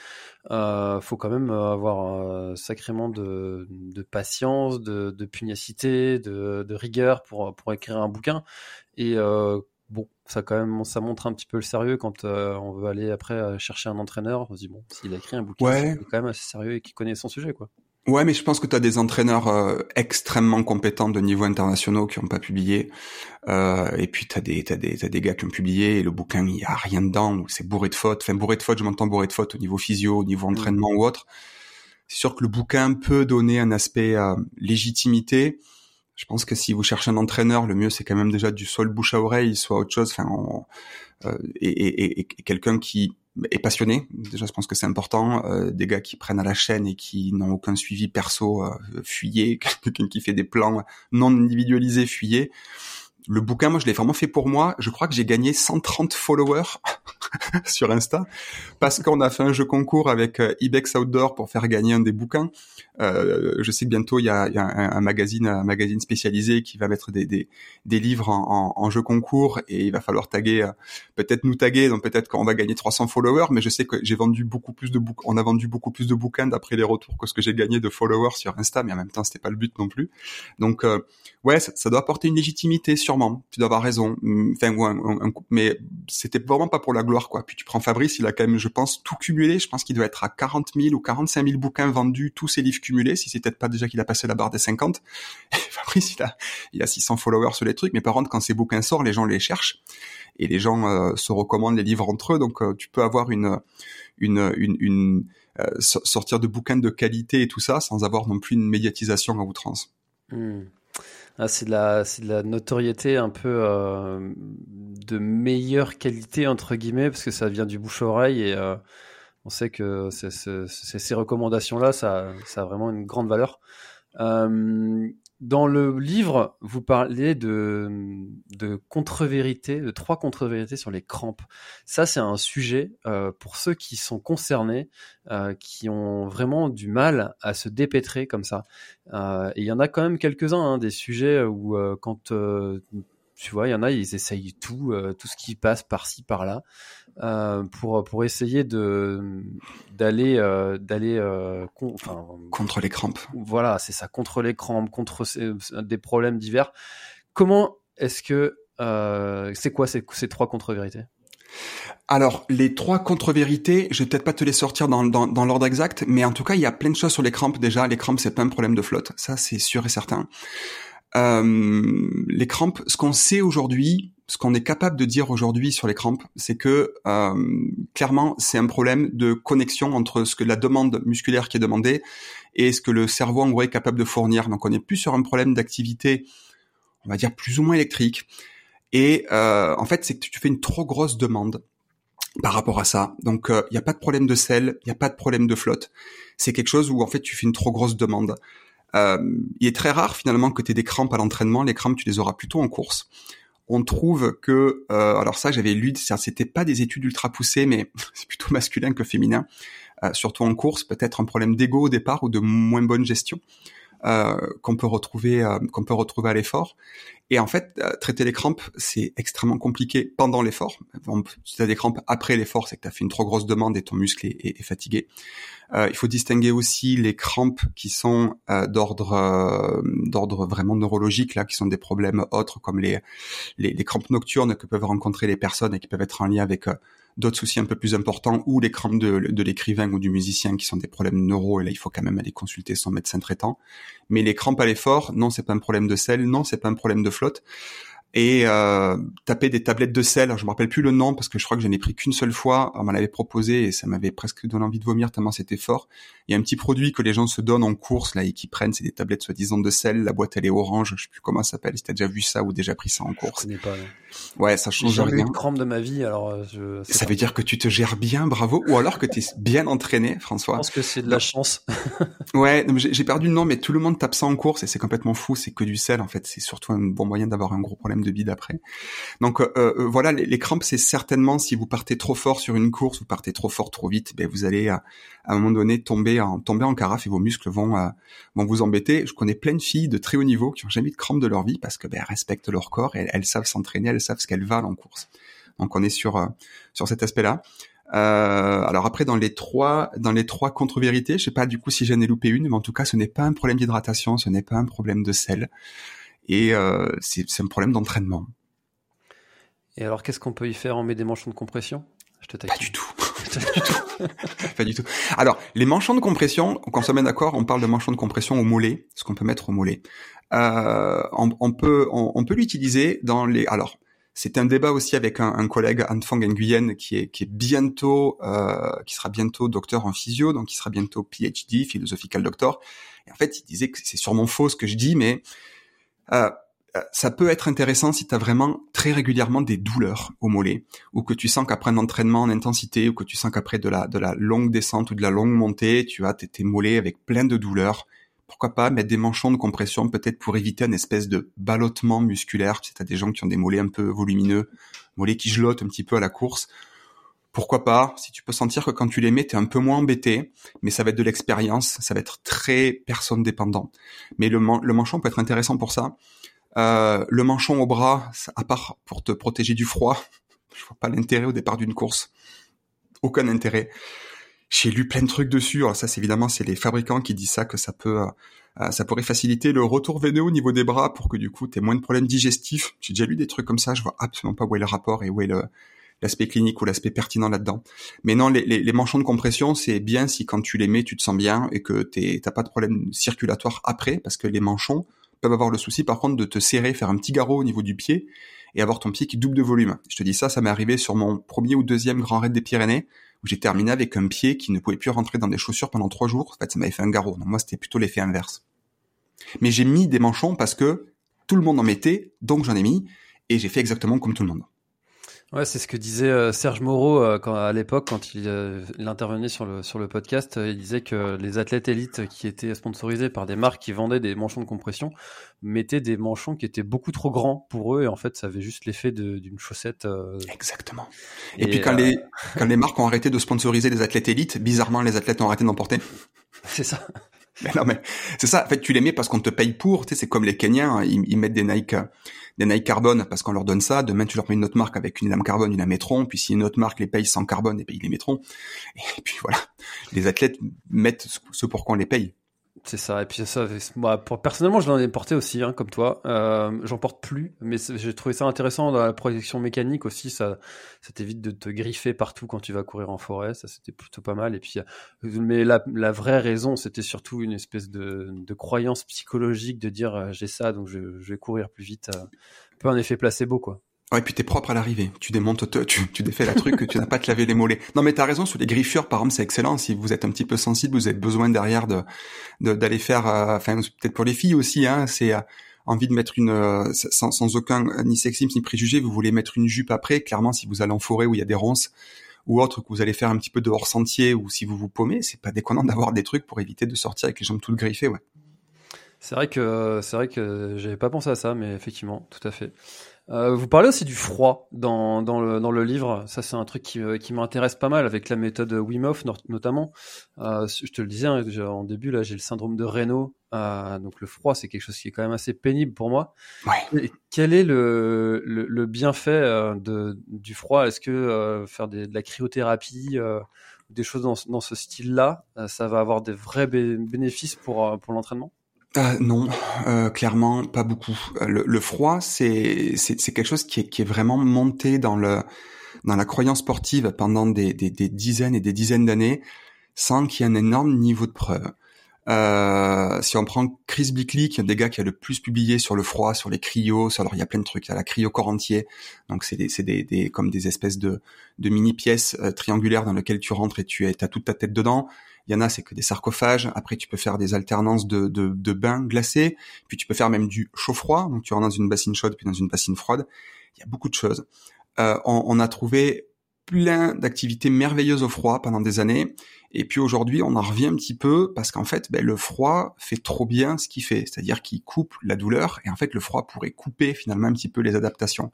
euh, faut quand même avoir euh, sacrément de, patience, de, pugnacité, de, rigueur pour pour écrire un bouquin et euh, bon, ça quand même, ça montre un petit peu le sérieux quand euh, on veut aller après euh, chercher un entraîneur. On se dit bon, s'il a écrit un bouquin, c'est quand même assez sérieux et qui connaît son sujet, quoi. Ouais, mais je pense que tu as des entraîneurs euh, extrêmement compétents de niveau internationaux qui n'ont pas publié. et puis tu as des, t'as des, t'as des gars qui ont publié et le bouquin, il y a rien dedans, c'est bourré de fautes. Enfin, bourré de fautes, je m'entends bourré de fautes au niveau physio, au niveau mm. entraînement ou autre. C'est sûr que le bouquin peut donner un aspect légitimité, je pense que si vous cherchez un entraîneur, le mieux c'est quand même déjà du sol bouche à oreille, soit autre chose, enfin, euh, et, et, et, quelqu'un qui est passionné. Déjà, je pense que c'est important. Euh, des gars qui prennent à la chaîne et qui n'ont aucun suivi perso, euh, fuyez. Quelqu'un qui fait des plans non individualisés, fuyez. Le bouquin, moi, je l'ai vraiment fait pour moi. Je crois que j'ai gagné 130 followers sur Insta parce qu'on a fait un jeu concours avec euh, Ibex Outdoor pour faire gagner un des bouquins. Euh, je sais que bientôt il y a, un, magazine, un magazine spécialisé qui va mettre des, des, des livres en, en, jeu concours et il va falloir taguer, euh, peut-être nous taguer, donc peut-être qu'on va gagner 300 followers. Mais je sais que j'ai vendu beaucoup plus de bouquins, on a vendu beaucoup plus de bouquins d'après les retours que ce que j'ai gagné de followers sur Insta. Mais en même temps, c'était pas le but non plus. Donc ouais, ça, ça, doit apporter une légitimité Tu dois avoir raison. Un, mais c'était vraiment pas pour la gloire quoi. Puis tu prends Fabrice, il a quand même, je pense, tout cumulé. Je pense qu'il doit être à 40 000 ou 45 000 bouquins vendus, tous ses livres cumulés. Si c'est peut-être pas déjà qu'il a passé la barre des 50. Fabrice, il a, il a 600 followers sur les trucs. Mais par contre, quand ces bouquins sortent, les gens les cherchent et les gens euh, se recommandent les livres entre eux. Donc euh, tu peux avoir une, une, une, une euh, sortir de bouquins de qualité et tout ça sans avoir non plus une médiatisation à outrance. Hmm. Ah, c'est de la, c'est de la notoriété un peu euh, de meilleure qualité entre guillemets parce que ça vient du bouche à oreille et euh, on sait que ces recommandations-là, ça, ça a vraiment une grande valeur. Euh, dans le livre, vous parlez de, de contre-vérités, de trois contre-vérités sur les crampes. Ça, c'est un sujet euh, pour ceux qui sont concernés, euh, qui ont vraiment du mal à se dépêtrer comme ça. Euh, et il y en a quand même quelques-uns, hein, des sujets où quand tu vois, il y en a, ils essayent tout, tout ce qui passe par-ci, par-là. Euh, pour pour essayer de d'aller euh, d'aller euh, contre les crampes. Voilà, c'est ça, contre les crampes, contre des problèmes divers. Comment est-ce que c'est quoi ces, ces trois contre-vérités? Alors, les trois contre-vérités, je vais peut-être pas te les sortir dans, dans, dans l'ordre exact, mais en tout cas, il y a plein de choses sur les crampes. Déjà, les crampes, c'est pas un problème de flotte. Ça, c'est sûr et certain. Euh, les crampes, ce qu'on sait aujourd'hui, ce qu'on est capable de dire aujourd'hui sur les crampes, c'est que euh, clairement, c'est un problème de connexion entre ce que la demande musculaire qui est demandée et ce que le cerveau en gros est capable de fournir. Donc, on est plus sur un problème d'activité, on va dire plus ou moins électrique. Et euh, en fait, c'est que tu fais une trop grosse demande par rapport à ça. Donc, il n'y a pas de problème de sel, il n'y a pas de problème de flotte. C'est quelque chose où en fait, tu fais une trop grosse demande. Euh, il est très rare finalement que tu aies des crampes à l'entraînement. Les crampes, tu les auras plutôt en course. On trouve que, euh, alors ça, j'avais lu, c'était pas des études ultra poussées, mais c'est plutôt masculin que féminin. Euh, surtout en course, peut-être un problème d'ego au départ ou de moins bonne gestion. Euh, qu'on peut retrouver qu'on peut retrouver à l'effort. Et en fait, euh, traiter les crampes, c'est extrêmement compliqué pendant l'effort. si tu as des crampes après l'effort, c'est que tu as fait une trop grosse demande et ton muscle est, fatigué. il faut distinguer aussi les crampes qui sont d'ordre d'ordre vraiment neurologique, là, qui sont des problèmes autres comme les, les, les crampes nocturnes que peuvent rencontrer les personnes et qui peuvent être en lien avec d'autres soucis un peu plus importants ou les crampes de, de l'écrivain ou du musicien qui sont des problèmes neuro et là il faut quand même aller consulter son médecin traitant. Mais les crampes à l'effort, non c'est pas un problème de sel, non c'est pas un problème de flotte et euh, taper des tablettes de sel. Je me rappelle plus le nom parce que je crois que je n'ai pris qu'une seule fois. On m'en avait proposé et ça m'avait presque donné envie de vomir tellement c'était fort. Il y a un petit produit que les gens se donnent en course là et qui prennent, c'est des tablettes soi-disant de sel. La boîte elle est orange, je sais plus comment ça s'appelle. Si t'as déjà vu ça ou déjà pris ça en course. Je pas. Ouais, ça change rien. J'ai eu une crampe de ma vie, alors euh, je. Ça veut dire que tu te gères bien, bravo, ou alors que tu es bien entraîné, François. Je pense que c'est de la chance. ouais, j'ai perdu le nom, mais tout le monde tape ça en course et c'est complètement fou. C'est que du sel en fait. C'est surtout un bon moyen d'avoir un gros problème de bide après. Donc euh, euh, voilà, les, crampes, c'est certainement si vous partez trop fort sur une course, vous partez trop fort, trop vite, ben vous allez à, un moment donné tomber en tomber en carafe et vos muscles vont euh, vont vous embêter. Je connais plein de filles de très haut niveau qui ont jamais eu de crampes de leur vie parce que ben, respectent leur corps et elles, savent s'entraîner, elles savent ce qu'elles valent en course. Donc on est sur sur cet aspect-là. Euh, alors après dans les trois dans les trois contre-vérités, je sais pas du coup si j'en ai loupé une, mais en tout cas ce n'est pas un problème d'hydratation, ce n'est pas un problème de sel, et euh, c'est un problème d'entraînement. Et alors, qu'est-ce qu'on peut y faire On met des manchons de compression? Je te Pas du tout. pas du tout. Alors, les manchons de compression, qu'on se met d'accord, on parle de manchons de compression au mollet, ce qu'on peut mettre au mollet. Euh, on, peut, on, peut l'utiliser dans les. Alors, c'est un débat aussi avec un, collègue, Anfang Nguyen, qui est, qui est bientôt, euh, qui sera bientôt docteur en physio, donc qui sera bientôt PhD, philosophical doctor. Et en fait, il disait que c'est sûrement faux ce que je dis, mais euh, euh, ça peut être intéressant si tu as vraiment très régulièrement des douleurs au mollet, ou que tu sens qu'après un entraînement en intensité, ou que tu sens qu'après de la, de la longue descente ou de la longue montée, tu as tes, tes mollets avec plein de douleurs. Pourquoi pas mettre des manchons de compression peut-être pour éviter une espèce de ballottement musculaire. Tu sais, as des gens qui ont des mollets un peu volumineux, mollets qui gelottent un petit peu à la course. Pourquoi pas? Si tu peux sentir que quand tu les mets, t'es un peu moins embêté, mais ça va être de l'expérience, ça va être très personne dépendant. Mais le, le manchon peut être intéressant pour ça. Euh, le manchon au bras, à part pour te protéger du froid, je vois pas l'intérêt au départ d'une course. Aucun intérêt. J'ai lu plein de trucs dessus. Alors ça, c'est évidemment, c'est les fabricants qui disent ça que ça peut, euh, ça pourrait faciliter le retour veineux au niveau des bras pour que du coup, t'aies moins de problèmes digestifs. J'ai déjà lu des trucs comme ça. Je vois absolument pas où est le rapport et où est le l'aspect clinique ou l'aspect pertinent là-dedans. Mais non, les, les, les, manchons de compression, c'est bien si quand tu les mets, tu te sens bien et que t'as pas de problème circulatoire après, parce que les manchons peuvent avoir le souci par contre de te serrer, faire un petit garrot au niveau du pied et avoir ton pied qui double de volume. Je te dis ça, ça m'est arrivé sur mon premier ou deuxième grand raid des Pyrénées où j'ai terminé avec un pied qui ne pouvait plus rentrer dans des chaussures pendant trois jours. En fait, ça m'avait fait un garrot. Donc moi, c'était plutôt l'effet inverse. Mais j'ai mis des manchons parce que tout le monde en mettait, donc j'en ai mis, et j'ai fait exactement comme tout le monde. Ouais, c'est ce que disait euh, Serge Moreau euh, quand, à l'époque quand il, euh, il, intervenait sur le sur le podcast. il disait que les athlètes élites qui étaient sponsorisés par des marques qui vendaient des manchons de compression mettaient des manchons qui étaient beaucoup trop grands pour eux et en fait ça avait juste l'effet d'une chaussette. Exactement. Et, et puis quand les quand les marques ont arrêté de sponsoriser les athlètes élites, bizarrement les athlètes ont arrêté d'en porter. C'est ça. Mais non, mais c'est ça. En fait, tu les mets parce qu'on te paye pour. Tu sais, c'est comme les Kenyans, hein, ils, ils, mettent des Nike, des Nike carbone parce qu'on leur donne ça. Demain, tu leur mets une autre marque avec une lame carbone, ils la mettront. Puis si une autre marque les paye sans carbone, et eh ben, ils les mettront. Et puis voilà, les athlètes mettent ce pour quoi on les paye. C'est ça. Et puis ça, moi, pour, personnellement, je l'en ai porté aussi, hein, comme toi. Euh, J'en porte plus, mais j'ai trouvé ça intéressant dans la protection mécanique aussi. Ça, ça t'évite de te griffer partout quand tu vas courir en forêt. Ça, c'était plutôt pas mal. Et puis, euh, mais la, vraie raison, c'était surtout une espèce de, croyance psychologique de dire euh, j'ai ça, donc je, je, vais courir plus vite. Un peu un effet placebo, quoi. Ouais, et puis t'es propre à l'arrivée. Tu démontes, tu, tu défais la truc, tu n'as pas à te laver les mollets. Non, mais t'as raison, sur les griffures, par exemple, c'est excellent. Si vous êtes un petit peu sensible, vous avez besoin derrière de d'aller faire, euh, enfin, peut-être pour les filles aussi, hein, c'est euh, envie de mettre une, euh, sans, sans, aucun ni sexisme ni préjugé, vous voulez mettre une jupe après. Clairement, si vous allez en forêt où il y a des ronces ou autre, que vous allez faire un petit peu de hors sentier ou si vous vous paumez, c'est pas déconnant d'avoir des trucs pour éviter de sortir avec les jambes toutes griffées, ouais. C'est vrai que c'est vrai que j'avais pas pensé à ça, mais effectivement, tout à fait. Euh, vous parlez aussi du froid dans, dans, le, dans le livre. Ça, c'est un truc qui, euh, qui m'intéresse pas mal avec la méthode Wim Hof notamment. Euh, je te le disais hein, en début, là, j'ai le syndrome de Raynaud. Euh, donc le froid, c'est quelque chose qui est quand même assez pénible pour moi. Ouais. quel est le, le, le bienfait euh, de, du froid? Est-ce que faire des, de la cryothérapie des choses dans, dans ce style-là, ça va avoir des vrais bénéfices pour, pour l'entraînement? Ah, non, euh, clairement pas beaucoup. Euh, le, le froid, c'est quelque chose qui est, qui est vraiment monté dans le dans la croyance sportive pendant des, des, des dizaines et des dizaines d'années, sans qu'il y ait un énorme niveau de preuve. Euh, si on prend Chris Bickley, qui est un des gars qui a le plus publié sur le froid, sur les cryos, alors il y a plein de trucs, il y a la cryo corps entier, donc c'est des, des, des, comme des espèces de, de mini pièces euh, triangulaires dans lesquelles tu rentres et tu as toute ta tête dedans. Il y en a, c'est que des sarcophages. Après, tu peux faire des alternances de, de, bains glacés. Puis tu peux faire même du chaud-froid. Donc tu rentres dans une bassine chaude puis dans une bassine froide. Il y a beaucoup de choses. Euh, on, on, a trouvé plein d'activités merveilleuses au froid pendant des années. Et puis aujourd'hui, on en revient un petit peu parce qu'en fait, ben, le froid fait trop bien ce qu'il fait, c'est-à-dire qu'il coupe la douleur. Et en fait, le froid pourrait couper finalement un petit peu les adaptations.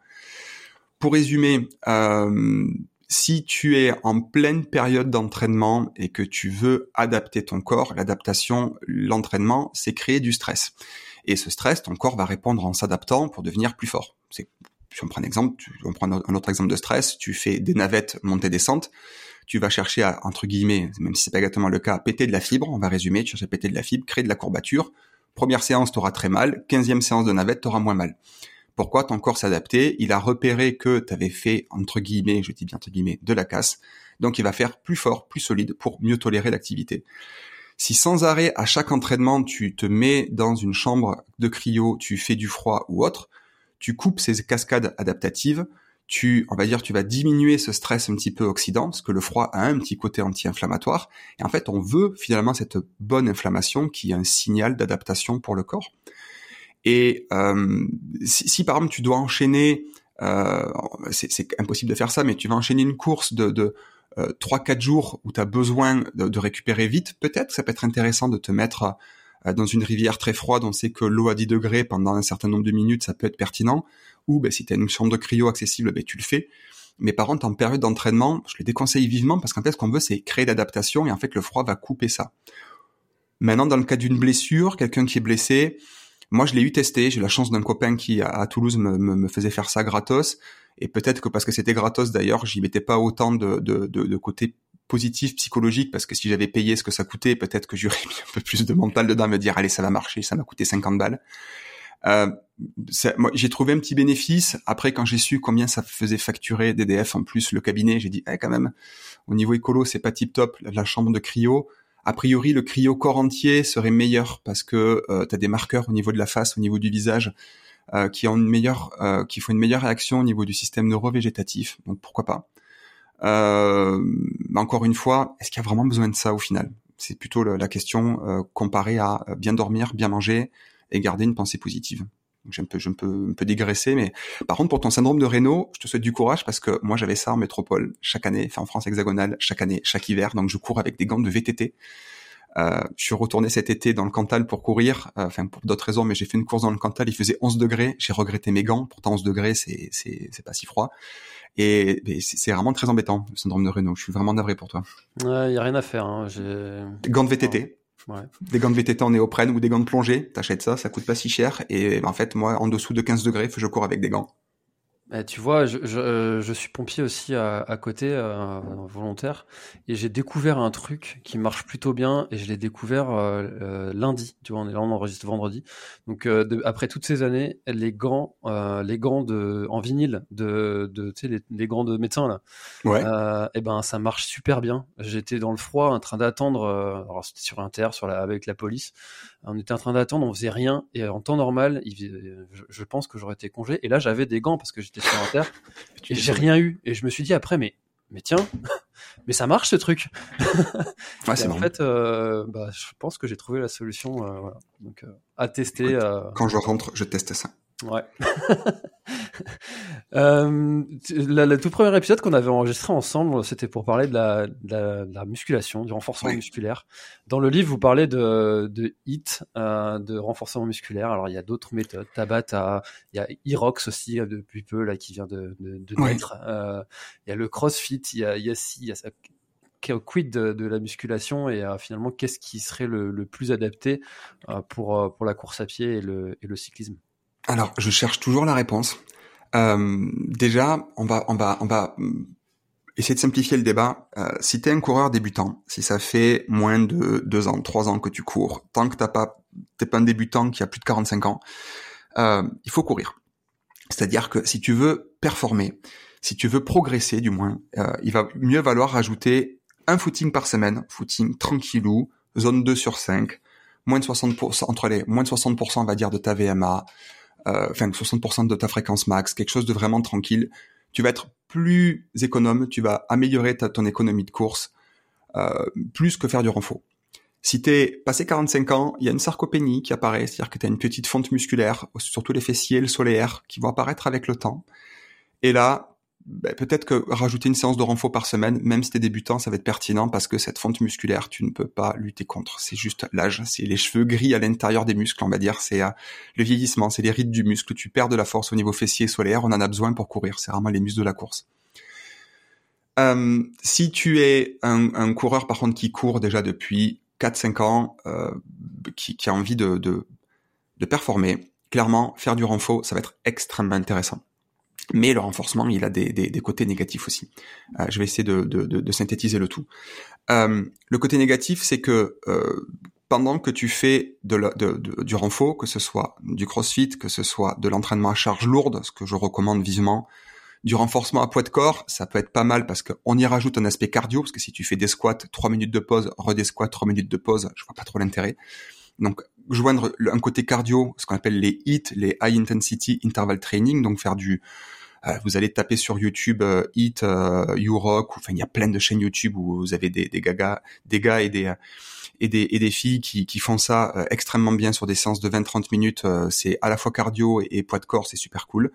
Pour résumer, euh, si tu es en pleine période d'entraînement et que tu veux adapter ton corps, l'adaptation, l'entraînement, c'est créer du stress. Et ce stress, ton corps va répondre en s'adaptant pour devenir plus fort. C'est, si on prend un exemple, tu, on prend un autre exemple de stress, tu fais des navettes montée-descente, tu vas chercher à, entre guillemets, même si c'est pas exactement le cas, péter de la fibre, on va résumer, tu cherches à péter de la fibre, créer de la courbature. Première séance, tu auras très mal, quinzième séance de navette, tu auras moins mal. Pourquoi ton corps s'est adapté Il a repéré que tu avais fait, entre guillemets, je dis bien entre guillemets, de la casse. Donc il va faire plus fort, plus solide pour mieux tolérer l'activité. Si sans arrêt, à chaque entraînement, tu te mets dans une chambre de cryo, tu fais du froid ou autre, tu coupes ces cascades adaptatives, tu, on va dire, tu vas diminuer ce stress un petit peu oxydant, parce que le froid a un petit côté anti-inflammatoire. Et en fait, on veut finalement cette bonne inflammation qui est un signal d'adaptation pour le corps. Et euh, si, par exemple tu dois enchaîner, euh, c'est impossible de faire ça, mais tu vas enchaîner une course de, de euh, 3-4 jours où tu as besoin de, récupérer vite, peut-être ça peut être intéressant de te mettre dans une rivière très froide, on sait que l'eau à 10 degrés pendant un certain nombre de minutes, ça peut être pertinent. Ou ben, si tu as une chambre de cryo accessible, ben, tu le fais. Mais par contre, en période d'entraînement, je les déconseille vivement parce qu'en fait, ce qu'on veut, c'est créer l'adaptation et en fait, le froid va couper ça. Maintenant, dans le cas d'une blessure, quelqu'un qui est blessé, moi, je l'ai eu testé. J'ai la chance d'un copain qui à Toulouse me, me, faisait faire ça gratos. Et peut-être que parce que c'était gratos d'ailleurs, j'y mettais pas autant de, de, de, de côté positif psychologique parce que si j'avais payé ce que ça coûtait, peut-être que j'aurais mis un peu plus de mental dedans, me dire allez ça va marcher, ça m'a coûté 50 balles. Euh, j'ai trouvé un petit bénéfice. Après, quand j'ai su combien ça faisait facturer DDF en plus le cabinet, j'ai dit eh, quand même au niveau écolo c'est pas tip top. La chambre de cryo, a priori le cryo corps entier serait meilleur parce que euh, tu as des marqueurs au niveau de la face, au niveau du visage euh, qui ont une meilleure, euh, qui font une meilleure réaction au niveau du système neurovégétatif. Donc pourquoi pas. Euh, encore une fois, est-ce qu'il y a vraiment besoin de ça au final? C'est plutôt la question euh, comparée à bien dormir, bien manger et garder une pensée positive. Je peux, je peux, un peu digresser, mais par contre pour ton syndrome de Raynaud, je te souhaite du courage parce que moi j'avais ça en métropole chaque année, enfin en France hexagonale chaque année, chaque hiver. Donc je cours avec des gants de VTT. Euh, je suis retourné cet été dans le Cantal pour courir, euh, enfin pour d'autres raisons, mais j'ai fait une course dans le Cantal, il faisait 11 degrés, j'ai regretté mes gants, pourtant 11 degrés c'est c'est pas si froid. Et, c'est vraiment très embêtant, le syndrome de Renault. Je suis vraiment navré pour toi. Ouais, y a rien à faire. Hein. Gants de VTT. Des gants de VTT en néoprène ou des gants de plongée. T'achètes ça, ça coûte pas si cher. Et en fait, moi, en dessous de 15 degrés, je cours avec des gants. Eh, tu vois, je, je, euh, je, suis pompier aussi à, à côté, euh, volontaire, et j'ai découvert un truc qui marche plutôt bien, et je l'ai découvert euh, euh lundi. Tu vois, on est là, on enregistre vendredi. Donc de, après toutes ces années, les gants, les gants de en vinyle de, de tu sais, les, les, gants de médecin là, ouais. et eh ben ça marche super bien. J'étais dans le froid, en train d'attendre. alors c'était sur Inter, sur la, avec la police. On était en train d'attendre, on faisait rien, et en temps normal, il, je, pense que j'aurais été congé. Et là, j'avais des gants parce que j'étais sur Inter. et j'ai rien eu. Et je me suis dit après, mais, mais tiens, mais ça marche ce truc. ouais, en fait, euh, bah, je pense que j'ai trouvé la solution. Euh, voilà. Donc, euh, à tester. Quand je rentre, je teste ça. Ouais. euh, le tout premier épisode qu'on avait enregistré ensemble, c'était pour parler de la, de la, de la musculation, du renforcement musculaire. Dans le livre, vous parlez de, de HIT, euh, de renforcement musculaire. Alors, il y a d'autres méthodes. Tabata, il y a Irox aussi, euh, depuis peu, là, qui vient de, de, naître. Euh, il y a le CrossFit, il y a, il y a, il y a ça quid de, de, la musculation et euh, finalement qu'est-ce qui serait le, le plus adapté euh, pour, pour la course à pied et le, et le cyclisme? Alors, je cherche toujours la réponse. Euh, déjà, on va, on va, on va essayer de simplifier le débat. Euh, si t'es un coureur débutant, si ça fait moins de deux ans, trois ans que tu cours, tant que t'as pas, t'es pas un débutant qui a plus de 45 ans, euh, il faut courir. C'est-à-dire que si tu veux performer, si tu veux progresser du moins, euh, il va mieux valoir rajouter un footing par semaine, footing tranquillou, zone 2 sur 5, moins de 60%, entre les moins de 60% on va dire de ta VMA, enfin 60% de ta fréquence max, quelque chose de vraiment tranquille, tu vas être plus économe, tu vas améliorer ta, ton économie de course, euh, plus que faire du renfort. Si t'es passé 45 ans, il y a une sarcopénie qui apparaît, c'est-à-dire que tu as une petite fonte musculaire, surtout les fessiers, le solaire, qui vont apparaître avec le temps. Et là, ben, peut-être que rajouter une séance de renfort par semaine, même si t'es débutant, ça va être pertinent parce que cette fonte musculaire, tu ne peux pas lutter contre. C'est juste l'âge, c'est les cheveux gris à l'intérieur des muscles, on va dire, c'est euh, le vieillissement, c'est les rides du muscle. Tu perds de la force au niveau fessier et solaire, on en a besoin pour courir. C'est vraiment les muscles de la course. Euh, si tu es un, un, coureur par contre qui court déjà depuis 4-5 ans, euh, qui, qui, a envie de, de, de performer, clairement, faire du renfort, ça va être extrêmement intéressant mais le renforcement, il a des, des, des côtés négatifs aussi. Euh, je vais essayer de, de, de, synthétiser le tout. Euh, le côté négatif, c'est que euh, pendant que tu fais de la, du renfort, que ce soit du crossfit, que ce soit de l'entraînement à charge lourde, ce que je recommande vivement, du renforcement à poids de corps, ça peut être pas mal parce qu'on y rajoute un aspect cardio, parce que si tu fais des squats, 3 minutes de pause, redis squats, 3 minutes de pause, je vois pas trop l'intérêt. Donc joindre un côté cardio, ce qu'on appelle les HIT, les High Intensity Interval Training, donc faire du vous allez taper sur YouTube euh, Hit, euh, YouRock, enfin il y a plein de chaînes YouTube où vous avez des, des gagas, des gars et des et des, et des filles qui, qui font ça euh, extrêmement bien sur des séances de 20-30 minutes. Euh, c'est à la fois cardio et, et poids de corps, c'est super cool.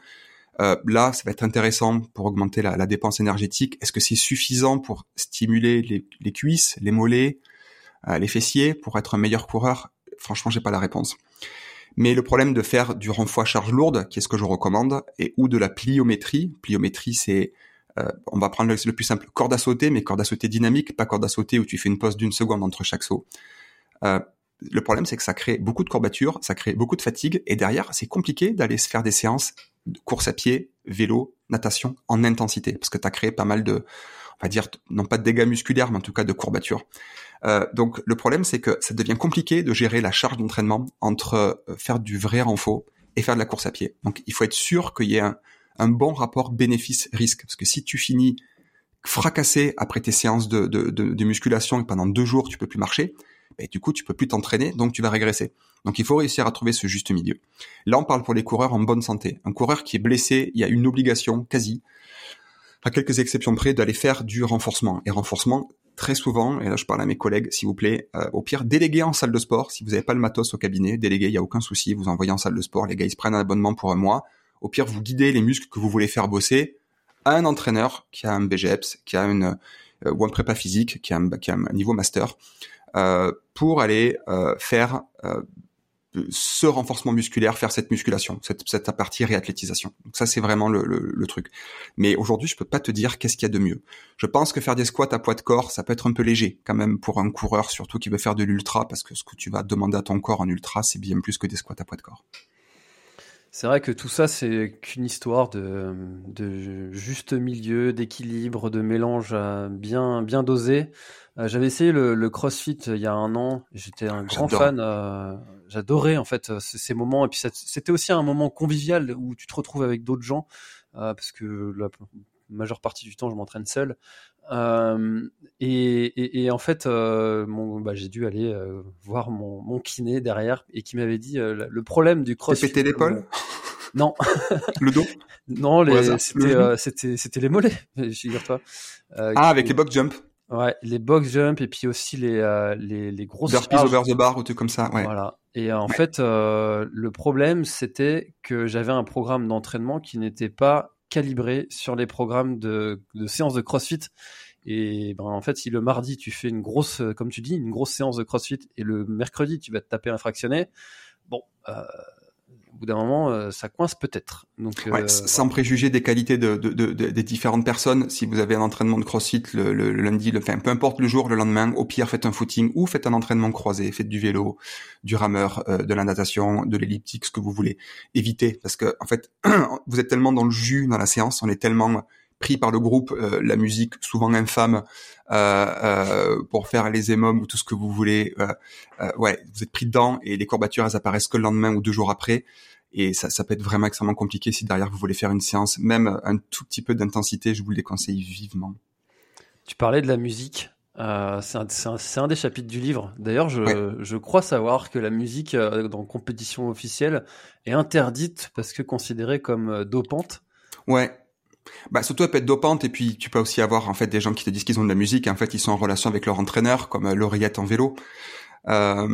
Euh, là, ça va être intéressant pour augmenter la, la dépense énergétique. Est-ce que c'est suffisant pour stimuler les, les cuisses, les mollets, les fessiers, pour être un meilleur coureur? Franchement, j'ai pas la réponse. Mais le problème de faire du renfort à charge lourde, qui est ce que je recommande, et ou de la pliométrie. Pliométrie, c'est on va prendre le, plus simple, corde à sauter, mais corde à sauter dynamique, pas corde à sauter où tu fais une pause d'une seconde entre chaque saut. le problème, c'est que ça crée beaucoup de courbatures, ça crée beaucoup de fatigue, et derrière, c'est compliqué d'aller se faire des séances de course à pied, vélo, natation en intensité, parce que tu as créé pas mal de, va dire, non pas de dégâts musculaires, mais en tout cas de courbatures. Euh, donc le problème, c'est que ça devient compliqué de gérer la charge d'entraînement entre euh, faire du vrai renfort et faire de la course à pied. Donc il faut être sûr qu'il y ait un, bon rapport bénéfice-risque, parce que si tu finis fracassé après tes séances de, musculation et pendant deux jours tu peux plus marcher, ben, du coup tu peux plus t'entraîner, donc tu vas régresser. Donc il faut réussir à trouver ce juste milieu. Là on parle pour les coureurs en bonne santé. Un coureur qui est blessé, il y a une obligation quasi, à quelques exceptions près, d'aller faire du renforcement. Et renforcement, très souvent, et là je parle à mes collègues, s'il vous plaît, euh, au pire, déléguez en salle de sport. Si vous n'avez pas le matos au cabinet, déléguez, il n'y a aucun souci, vous envoyez en salle de sport, les gars ils se prennent un abonnement pour un mois. Au pire, vous guidez les muscles que vous voulez faire bosser à un entraîneur qui a un BGEPS, qui a une euh, ou un prépa physique, qui a un, qui a un niveau master, euh, pour aller euh, faire euh, ce renforcement musculaire, faire cette musculation, cette, cette partie réathlétisation. Donc ça, c'est vraiment le, le, le, truc. Mais aujourd'hui, je peux pas te dire qu'est-ce qu'il y a de mieux. Je pense que faire des squats à poids de corps, ça peut être un peu léger quand même pour un coureur, surtout qui veut faire de l'ultra, parce que ce que tu vas demander à ton corps en ultra, c'est bien plus que des squats à poids de corps. C'est vrai que tout ça, c'est qu'une histoire de, de juste milieu, d'équilibre, de mélange bien, bien dosé. Euh, j'avais essayé le, le, CrossFit il y a un an. J'étais un grand fan. Euh, j'adorais en fait ces moments. Et puis c'était aussi un moment convivial où tu te retrouves avec d'autres gens parce que la majeure partie du temps, je m'entraîne seul. Euh, et, et, et, en fait, euh, bah, j'ai dû aller euh, voir mon, mon, kiné derrière et qui m'avait dit le problème du crossfit. pété l'épaule Non. le dos? Non, c'était c'était c'était les mollets, figure-toi. ah, avec les box jump. Ouais, les box jump et puis aussi les les, les grosses Burpees over the bar ou tout comme ça. Ouais. Voilà. Et en fait, le problème c'était que j'avais un programme d'entraînement qui n'était pas calibré sur les programmes de, de séances de CrossFit. Et ben, en fait, si le mardi tu fais une grosse, comme tu dis, une grosse séance de CrossFit et le mercredi tu vas te taper un fractionné, bon, euh, bout d'un moment, euh, ça coince peut-être. Donc, ouais, euh, sans préjuger des qualités de, de, de, des différentes personnes, si vous avez un entraînement de CrossFit le, le, lundi, le, enfin, peu importe le jour, le lendemain, au pire, faites un footing ou faites un entraînement croisé, faites du vélo, du rameur, euh, de la natation, de l'elliptique, ce que vous voulez. Évitez, parce que en fait, vous êtes tellement dans le jus dans la séance, on est tellement pris par le groupe, la musique souvent infâme euh, euh, pour faire les émomes ou tout ce que vous voulez. ouais, vous êtes pris dedans et les courbatures elles apparaissent que le lendemain ou deux jours après. Et ça, ça peut être vraiment extrêmement compliqué si derrière vous voulez faire une séance, même un tout petit peu d'intensité, je vous le déconseille vivement. Tu parlais de la musique. Euh, c'est un, un, des chapitres du livre. D'ailleurs, je, je, crois savoir que la musique euh, dans compétition officielle est interdite parce que considérée comme euh, dopante. Ouais. Bah surtout elle peut être dopante et puis tu peux aussi avoir en fait des gens qui te disent qu'ils ont de la musique et en fait ils sont en relation avec leur entraîneur comme l'oreillette en vélo. Euh,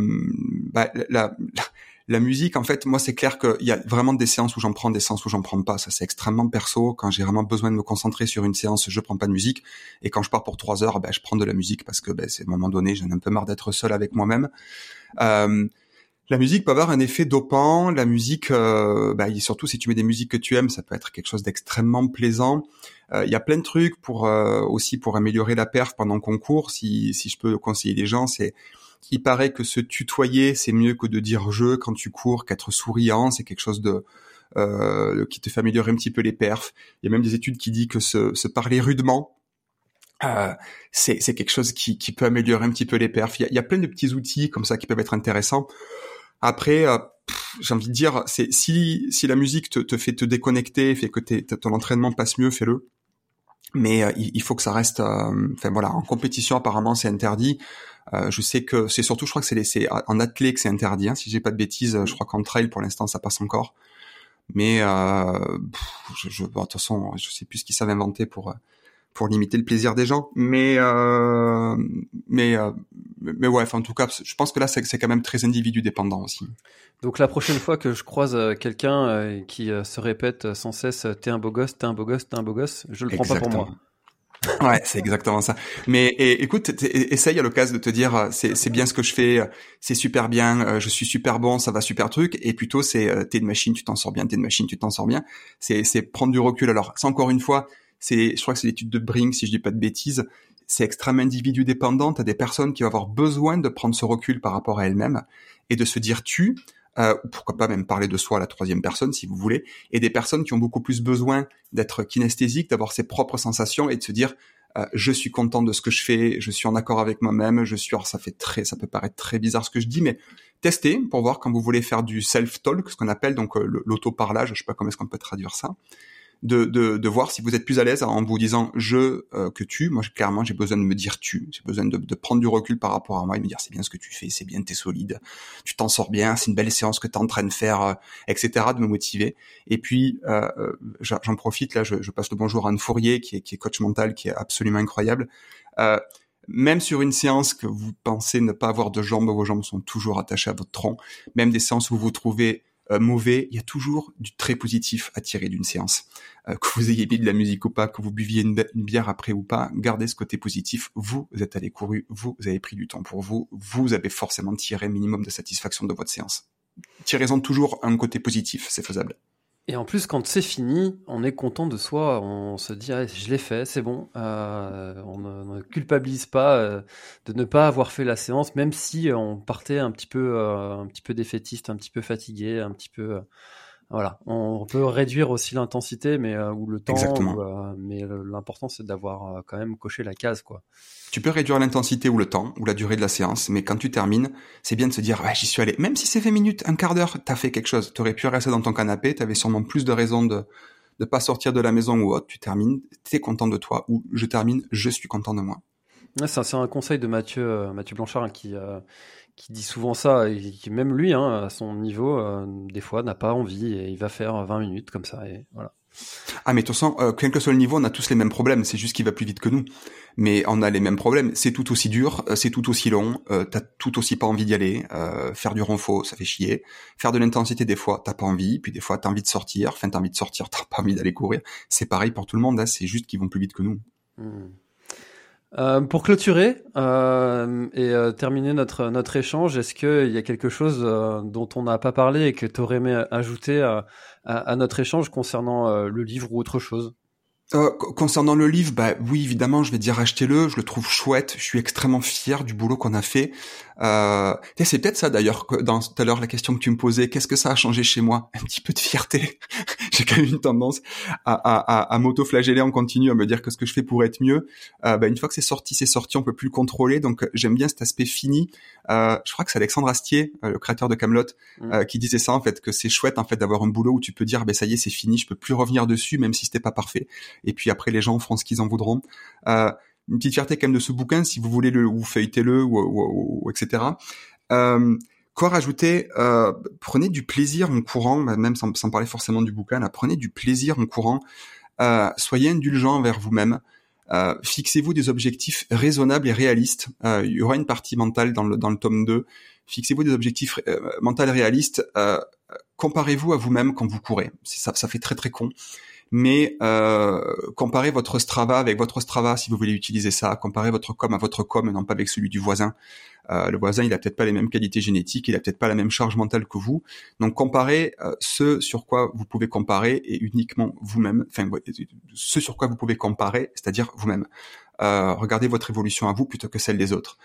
bah, la, la, la musique, en fait, moi, c'est clair qu'il y a vraiment des séances où j'en prends, des séances où j'en prends pas. Ça, c'est extrêmement perso. Quand j'ai vraiment besoin de me concentrer sur une séance, je prends pas de musique. Et quand je pars pour trois heures, ben, je prends de la musique parce que ben, c'est un moment donné, j'en ai un peu marre d'être seul avec moi-même. Euh, la musique peut avoir un effet dopant. La musique, euh, bah, surtout si tu mets des musiques que tu aimes, ça peut être quelque chose d'extrêmement plaisant. Euh, il y a plein de trucs pour euh, aussi pour améliorer la perf pendant le concours. Si, si je peux conseiller les gens, c'est il paraît que se tutoyer, c'est mieux que de dire je quand tu cours, qu'être souriant, c'est quelque chose de euh, qui te fait améliorer un petit peu les perfs. Il y a même des études qui disent que se, parler rudement, euh, c'est quelque chose qui, qui, peut améliorer un petit peu les perfs. Il y, a, plein de petits outils comme ça qui peuvent être intéressants. Après, euh, j'ai envie de dire, c'est si, si la musique te, te, fait te déconnecter, fait que ton entraînement passe mieux, fais-le mais euh, il, faut que ça reste euh, enfin voilà en compétition apparemment c'est interdit euh, je sais que c'est surtout je crois que c'est c'est en athlète que c'est interdit hein, si j'ai pas de bêtises je crois qu'en trail pour l'instant ça passe encore mais je, je de toute façon je sais plus ce qu'ils savent inventer pour pour limiter le plaisir des gens. Mais euh, mais euh, mais ouais, en tout cas, je pense que là c'est quand même très individu dépendant aussi. Donc la prochaine fois que je croise euh, quelqu'un qui se répète sans cesse "t'es un beau gosse, t'es un beau gosse, t'es un beau gosse", je le prends pas pour moi. Ouais, c'est exactement ça. Mais et, écoute, essaye à l'occasion de te dire c'est bien ce que je fais, c'est super bien, je suis super bon, ça va super truc. Et plutôt c'est t'es une machine, tu t'en sors bien, t'es une machine, tu t'en sors bien. C'est c'est prendre du recul. Alors c'est encore une fois, c'est, je crois que c'est l'étude de Brink, si je dis pas de bêtises, c'est extrêmement individu dépendant. T'as des personnes qui vont avoir besoin de prendre ce recul par rapport à elles-mêmes et de se dire tu, euh, ou pourquoi pas même parler de soi à la troisième personne si vous voulez, et des personnes qui ont beaucoup plus besoin d'être kinesthésiques, d'avoir ses propres sensations et de se dire euh, je suis content de ce que je fais, je suis en accord avec moi-même, je suis alors ça fait très ça peut paraître très bizarre ce que je dis mais testez pour voir quand vous voulez faire du self talk ce qu'on appelle donc euh, l'auto parlage, je sais pas comment est-ce qu'on peut traduire ça de, de, de, voir si vous êtes plus à l'aise en vous disant je euh, que tu. Moi, clairement, j'ai besoin de me dire tu. J'ai besoin de, de, prendre du recul par rapport à moi et me dire c'est bien ce que tu fais, c'est bien, t'es solide, tu t'en sors bien, c'est une belle séance que t'es en train de faire, euh, etc. De me motiver. Et puis, euh, euh j'en profite là, je, je, passe le bonjour à Anne Fourier qui est, qui est coach mental, qui est absolument incroyable. Euh, même sur une séance que vous pensez ne pas avoir de jambes, vos jambes sont toujours attachées à votre tronc. Même des séances où vous vous trouvez mauvais, il y a toujours du très positif à tirer d'une séance. Euh, que vous ayez mis de la musique ou pas, que vous buviez une, bière après ou pas, gardez ce côté positif. Vous, êtes allé couru, vous, avez pris du temps pour vous, vous avez forcément tiré minimum de satisfaction de votre séance. Tirez-en toujours un côté positif, c'est faisable. Et en plus, quand c'est fini, on est content de soi. On se dit, ah, je l'ai fait, c'est bon. Euh, on, ne, culpabilise pas euh, de ne pas avoir fait la séance, même si on partait un petit peu, euh, un petit peu défaitiste, un petit peu fatigué, un petit peu. Voilà, on peut réduire aussi l'intensité, mais ou le temps. mais l'important, c'est d'avoir quand même coché la case, quoi. Tu peux réduire l'intensité ou le temps ou la durée de la séance, mais quand tu termines, c'est bien de se dire ouais j'y suis allé. Même si c'est 20 minutes, un quart d'heure, t'as fait quelque chose. T'aurais pu rester dans ton canapé, t'avais sûrement plus de raisons de de pas sortir de la maison ou autre. Tu termines, t'es content de toi ou je termine, je suis content de moi. c'est un conseil de Mathieu euh, Mathieu Blanchard hein, qui euh, qui dit souvent ça et qui même lui hein, à son niveau euh, des fois n'a pas envie et il va faire 20 minutes comme ça et voilà. Ah mais de toute façon, euh, quel que soit le niveau, on a tous les mêmes problèmes. C'est juste qu'il va plus vite que nous. Mais on a les mêmes problèmes. C'est tout aussi dur, euh, c'est tout aussi long. Euh, t'as tout aussi pas envie d'y aller. Euh, faire du renfort, ça fait chier. Faire de l'intensité, des fois, t'as pas envie. Puis des fois, t'as envie de sortir. Enfin, t'as envie de sortir, t'as pas envie d'aller courir. C'est pareil pour tout le monde. Hein. C'est juste qu'ils vont plus vite que nous. Hmm. Euh, pour clôturer euh, et euh, terminer notre notre échange, est-ce qu'il y a quelque chose dont on n'a pas parlé et que tu aurais aimé ajouter à, notre échange concernant le livre ou autre chose? Euh, concernant le livre, bah oui évidemment, je vais dire achetez-le. Je le trouve chouette. Je suis extrêmement fier du boulot qu'on a fait. Euh, c'est peut-être ça d'ailleurs dans tout à l'heure la question que tu me posais. Qu'est-ce que ça a changé chez moi? Un petit peu de fierté. J'ai quand même une tendance à, à, à, m'auto-flageller en continu, à me dire que ce que je fais pourrait être mieux. Euh, bah, une fois que c'est sorti, c'est sorti. On peut plus le contrôler. Donc j'aime bien cet aspect fini. Euh, je crois que c'est Alexandre Astier, euh, le créateur de Camelot, mm. euh, qui disait ça en fait que c'est chouette en fait d'avoir un boulot où tu peux dire ben ça y est c'est fini, je peux plus revenir dessus même si c'était pas parfait. Et puis après les gens feront ce qu'ils en voudront. Euh, une petite fierté quand même de ce bouquin, si vous voulez le ou feuilletez-le ou, ou, ou, etc. Euh, quoi rajouter euh, Prenez du plaisir en courant, bah, même sans, sans, parler forcément du bouquin. Là, prenez du plaisir en courant. Euh, soyez indulgent envers vous-même. Euh, fixez-vous des objectifs raisonnables et réalistes. Euh, il y aura une partie mentale dans le, dans le tome 2. Fixez-vous des objectifs euh, mentaux réalistes. Euh, comparez-vous à vous-même quand vous courez. Ça, ça fait très très con mais euh, comparez votre Strava avec votre Strava si vous voulez utiliser ça, comparez votre com à votre com, non pas avec celui du voisin. Euh, le voisin, il a peut-être pas les mêmes qualités génétiques, il a peut-être pas la même charge mentale que vous. Donc comparez euh, ce sur quoi vous pouvez comparer et uniquement vous-même, enfin ce sur quoi vous pouvez comparer, c'est-à-dire vous-même. Regardez votre évolution à vous plutôt que celle des autres.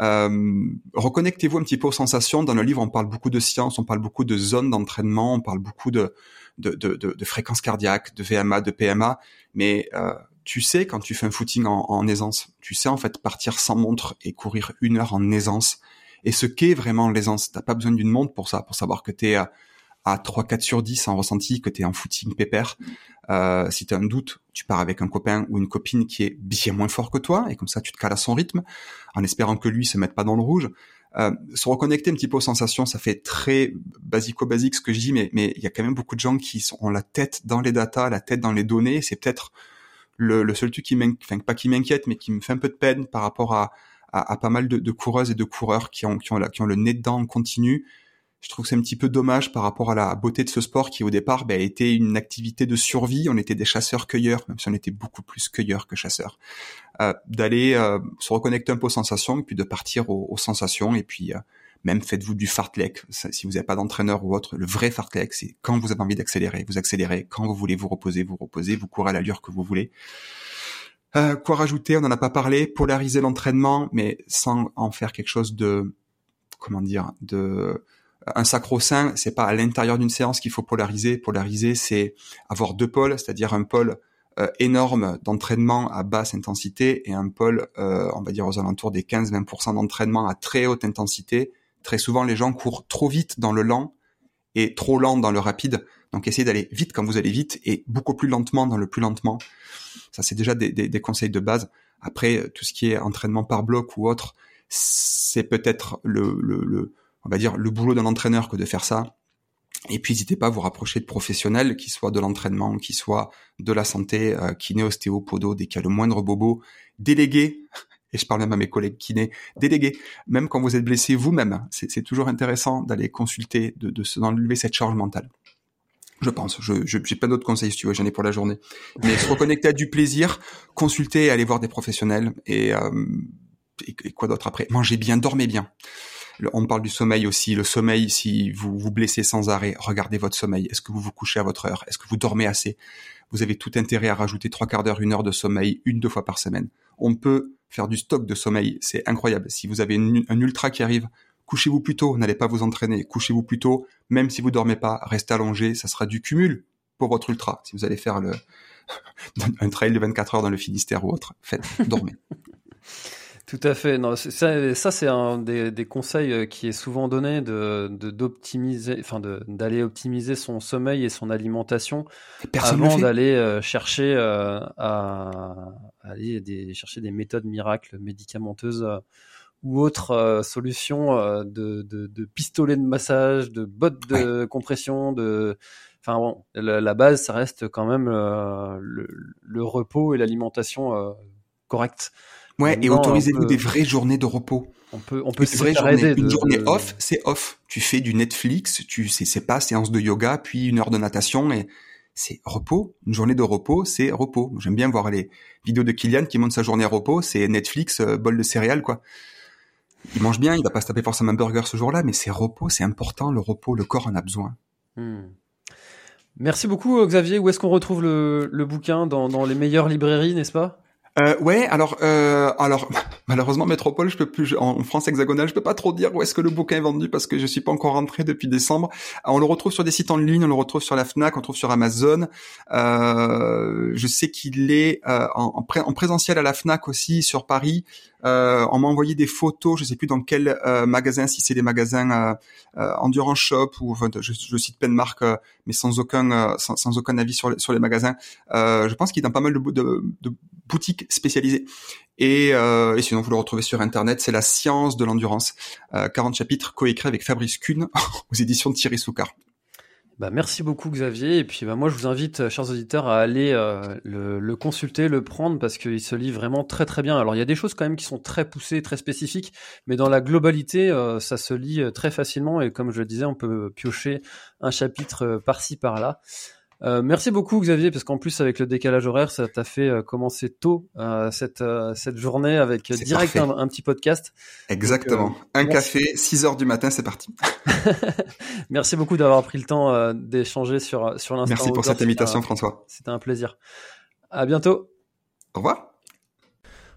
Euh, reconnectez-vous un petit peu aux sensations. Dans le livre, on parle beaucoup de science, on parle beaucoup de zones d'entraînement, on parle beaucoup de, de, de, de, fréquences cardiaques, de VMA, de PMA, mais euh, tu sais quand tu fais un footing en, en, aisance, tu sais en fait partir sans montre et courir une heure en aisance. Et ce qu'est vraiment l'aisance, t'as pas besoin d'une montre pour ça, pour savoir que t'es à, à 3-4 sur 10 en ressenti, que t'es en footing pépère. Euh, si tu as un doute, tu pars avec un copain ou une copine qui est bien moins fort que toi, et comme ça tu te cales à son rythme, en espérant que lui se mette pas dans le rouge. Euh, se reconnecter un petit peu aux sensations, ça fait très basico-basique ce que je dis, mais mais il y a quand même beaucoup de gens qui ont la tête dans les datas, la tête dans les données. C'est peut-être le, le, seul truc qui m'inquiète, enfin pas qui m'inquiète, mais qui me fait un peu de peine par rapport à, à, à pas mal de, de, coureuses et de coureurs qui ont qui ont, la, qui ont le nez dedans en continu je trouve que c'est un petit peu dommage par rapport à la beauté de ce sport qui au départ ben, était une activité de survie. On était des chasseurs-cueilleurs, même si on était beaucoup plus cueilleurs que chasseurs. Euh, d'aller euh, se reconnecter un peu aux sensations puis de partir aux, sensations et puis euh, même faites-vous du fartlek. Si vous n'avez pas d'entraîneur ou autre, le vrai fartlek, c'est quand vous avez envie d'accélérer, vous accélérez. Quand vous voulez vous reposer, vous reposez. Vous courez à l'allure que vous voulez. Euh, quoi rajouter? On n'en a pas parlé. Polariser l'entraînement, mais sans en faire quelque chose de, comment dire, de un sacro-saint. C'est pas à l'intérieur d'une séance qu'il faut polariser. Polariser, c'est avoir deux pôles, c'est-à-dire un pôle euh, énorme d'entraînement à basse intensité et un pôle, euh, on va dire aux alentours des 15-20% d'entraînement à très haute intensité Très souvent, les gens courent trop vite dans le lent et trop lent dans le rapide. Donc, essayez d'aller vite quand vous allez vite et beaucoup plus lentement dans le plus lentement. Ça, c'est déjà des, conseils de base. Après, tout ce qui est entraînement par bloc ou autre, c'est peut-être le, le, on va dire, le boulot d'un entraîneur que de faire ça. Et puis, n'hésitez pas à vous rapprocher de professionnels, qui soient de l'entraînement, qui soient de la santé, euh, kiné, ostéo, podo, dès qu'il y a le moindre bobo. Déléguez et je parle même à mes collègues kinés, délégués, même quand vous êtes blessé vous-même, c'est toujours intéressant d'aller consulter, de, de d'enlever cette charge mentale. Je pense, je, j'ai plein d'autres conseils si tu veux, j'en ai pour la journée. Mais se reconnecter à du plaisir, consulter, aller voir des professionnels et, euh, et, quoi d'autre après? Mangez bien, dormez bien. On parle du sommeil aussi. Le sommeil, si vous vous blessez sans arrêt, regardez votre sommeil. Est-ce que vous vous couchez à votre heure? Est-ce que vous dormez assez? Vous avez tout intérêt à rajouter trois quarts d'heure, une heure de sommeil, une, deux fois par semaine. On peut faire du stock de sommeil, c'est incroyable. Si vous avez un ultra qui arrive, couchez-vous plus tôt, n'allez pas vous entraîner, couchez-vous plus tôt, même si vous dormez pas, restez allongé, ça sera du cumul pour votre ultra. Si vous allez faire le un trail de 24 heures dans le Finistère ou autre, faites, dormez. Tout à fait. Non, ça, ça c'est un des, des, conseils euh, qui est souvent donné de d'optimiser, enfin d'aller optimiser son sommeil et son alimentation avant d'aller euh, chercher euh, à, aller des, chercher des méthodes miracles médicamenteuses ou autres solutions de, de, de pistolets de massage, de bottes de compression, de Enfin bon, la, base, ça reste quand même le, le, repos et l'alimentation correcte. Ouais, et autorisez-vous des vraies journées de repos. On peut, on peut se journée. Une journée off, c'est off. Tu fais du Netflix, tu c'est pas séance de yoga, puis une heure de natation, et c'est repos. Une journée de repos, c'est repos. J'aime bien voir les vidéos de Kylian qui montre sa journée repos, c'est Netflix, euh, bol de céréales, quoi. Il mange bien, il va pas se taper forcément un burger ce jour-là, mais c'est repos, c'est important, le repos, le corps en a besoin. Hmm. Merci beaucoup Xavier. Où est-ce qu'on retrouve le, le bouquin dans, dans les meilleures librairies, n'est-ce pas? Euh, ouais, alors, euh, alors malheureusement Métropole, je peux plus en France hexagonale, je peux pas trop dire où est-ce que le bouquin est vendu parce que je suis pas encore rentré depuis décembre. On le retrouve sur des sites en ligne, on le retrouve sur la Fnac, on le trouve sur Amazon. Euh, je sais qu'il est euh, en, en, présentiel à la Fnac aussi sur Paris. Euh, on m'a envoyé des photos, je sais plus dans quel euh, magasin, si c'est des magasins euh, euh, Endurance Shop ou enfin, je, cite plein de marques, mais sans aucun sans, aucun avis sur sur les magasins. je pense qu'il est dans pas mal de, de, de boutiques spécialisées. Et, et, sinon, vous le retrouvez sur Internet. C'est la science de l'endurance. 40 chapitres coécrits avec Fabrice Kuhn aux éditions de Thierry Soucard. Bah, merci beaucoup Xavier. Et puis bah, moi je vous invite, euh, chers auditeurs, à aller euh, le, consulter, le prendre parce qu'il se lit vraiment très très bien. Alors il y a des choses quand même qui sont très poussées, très spécifiques, mais dans la globalité, euh, ça se lit très facilement et comme je le disais, on peut piocher un chapitre par-ci par-là. Euh, merci beaucoup Xavier, parce qu'en plus avec le décalage horaire, ça t'a fait euh, commencer tôt euh, cette cette journée avec direct un, petit podcast. Exactement. un café, 6 heures du matin, c'est parti. merci beaucoup d'avoir pris le temps d'échanger sur sur l'instant. Merci pour cette invitation, François. C'était un plaisir. À bientôt. Au revoir.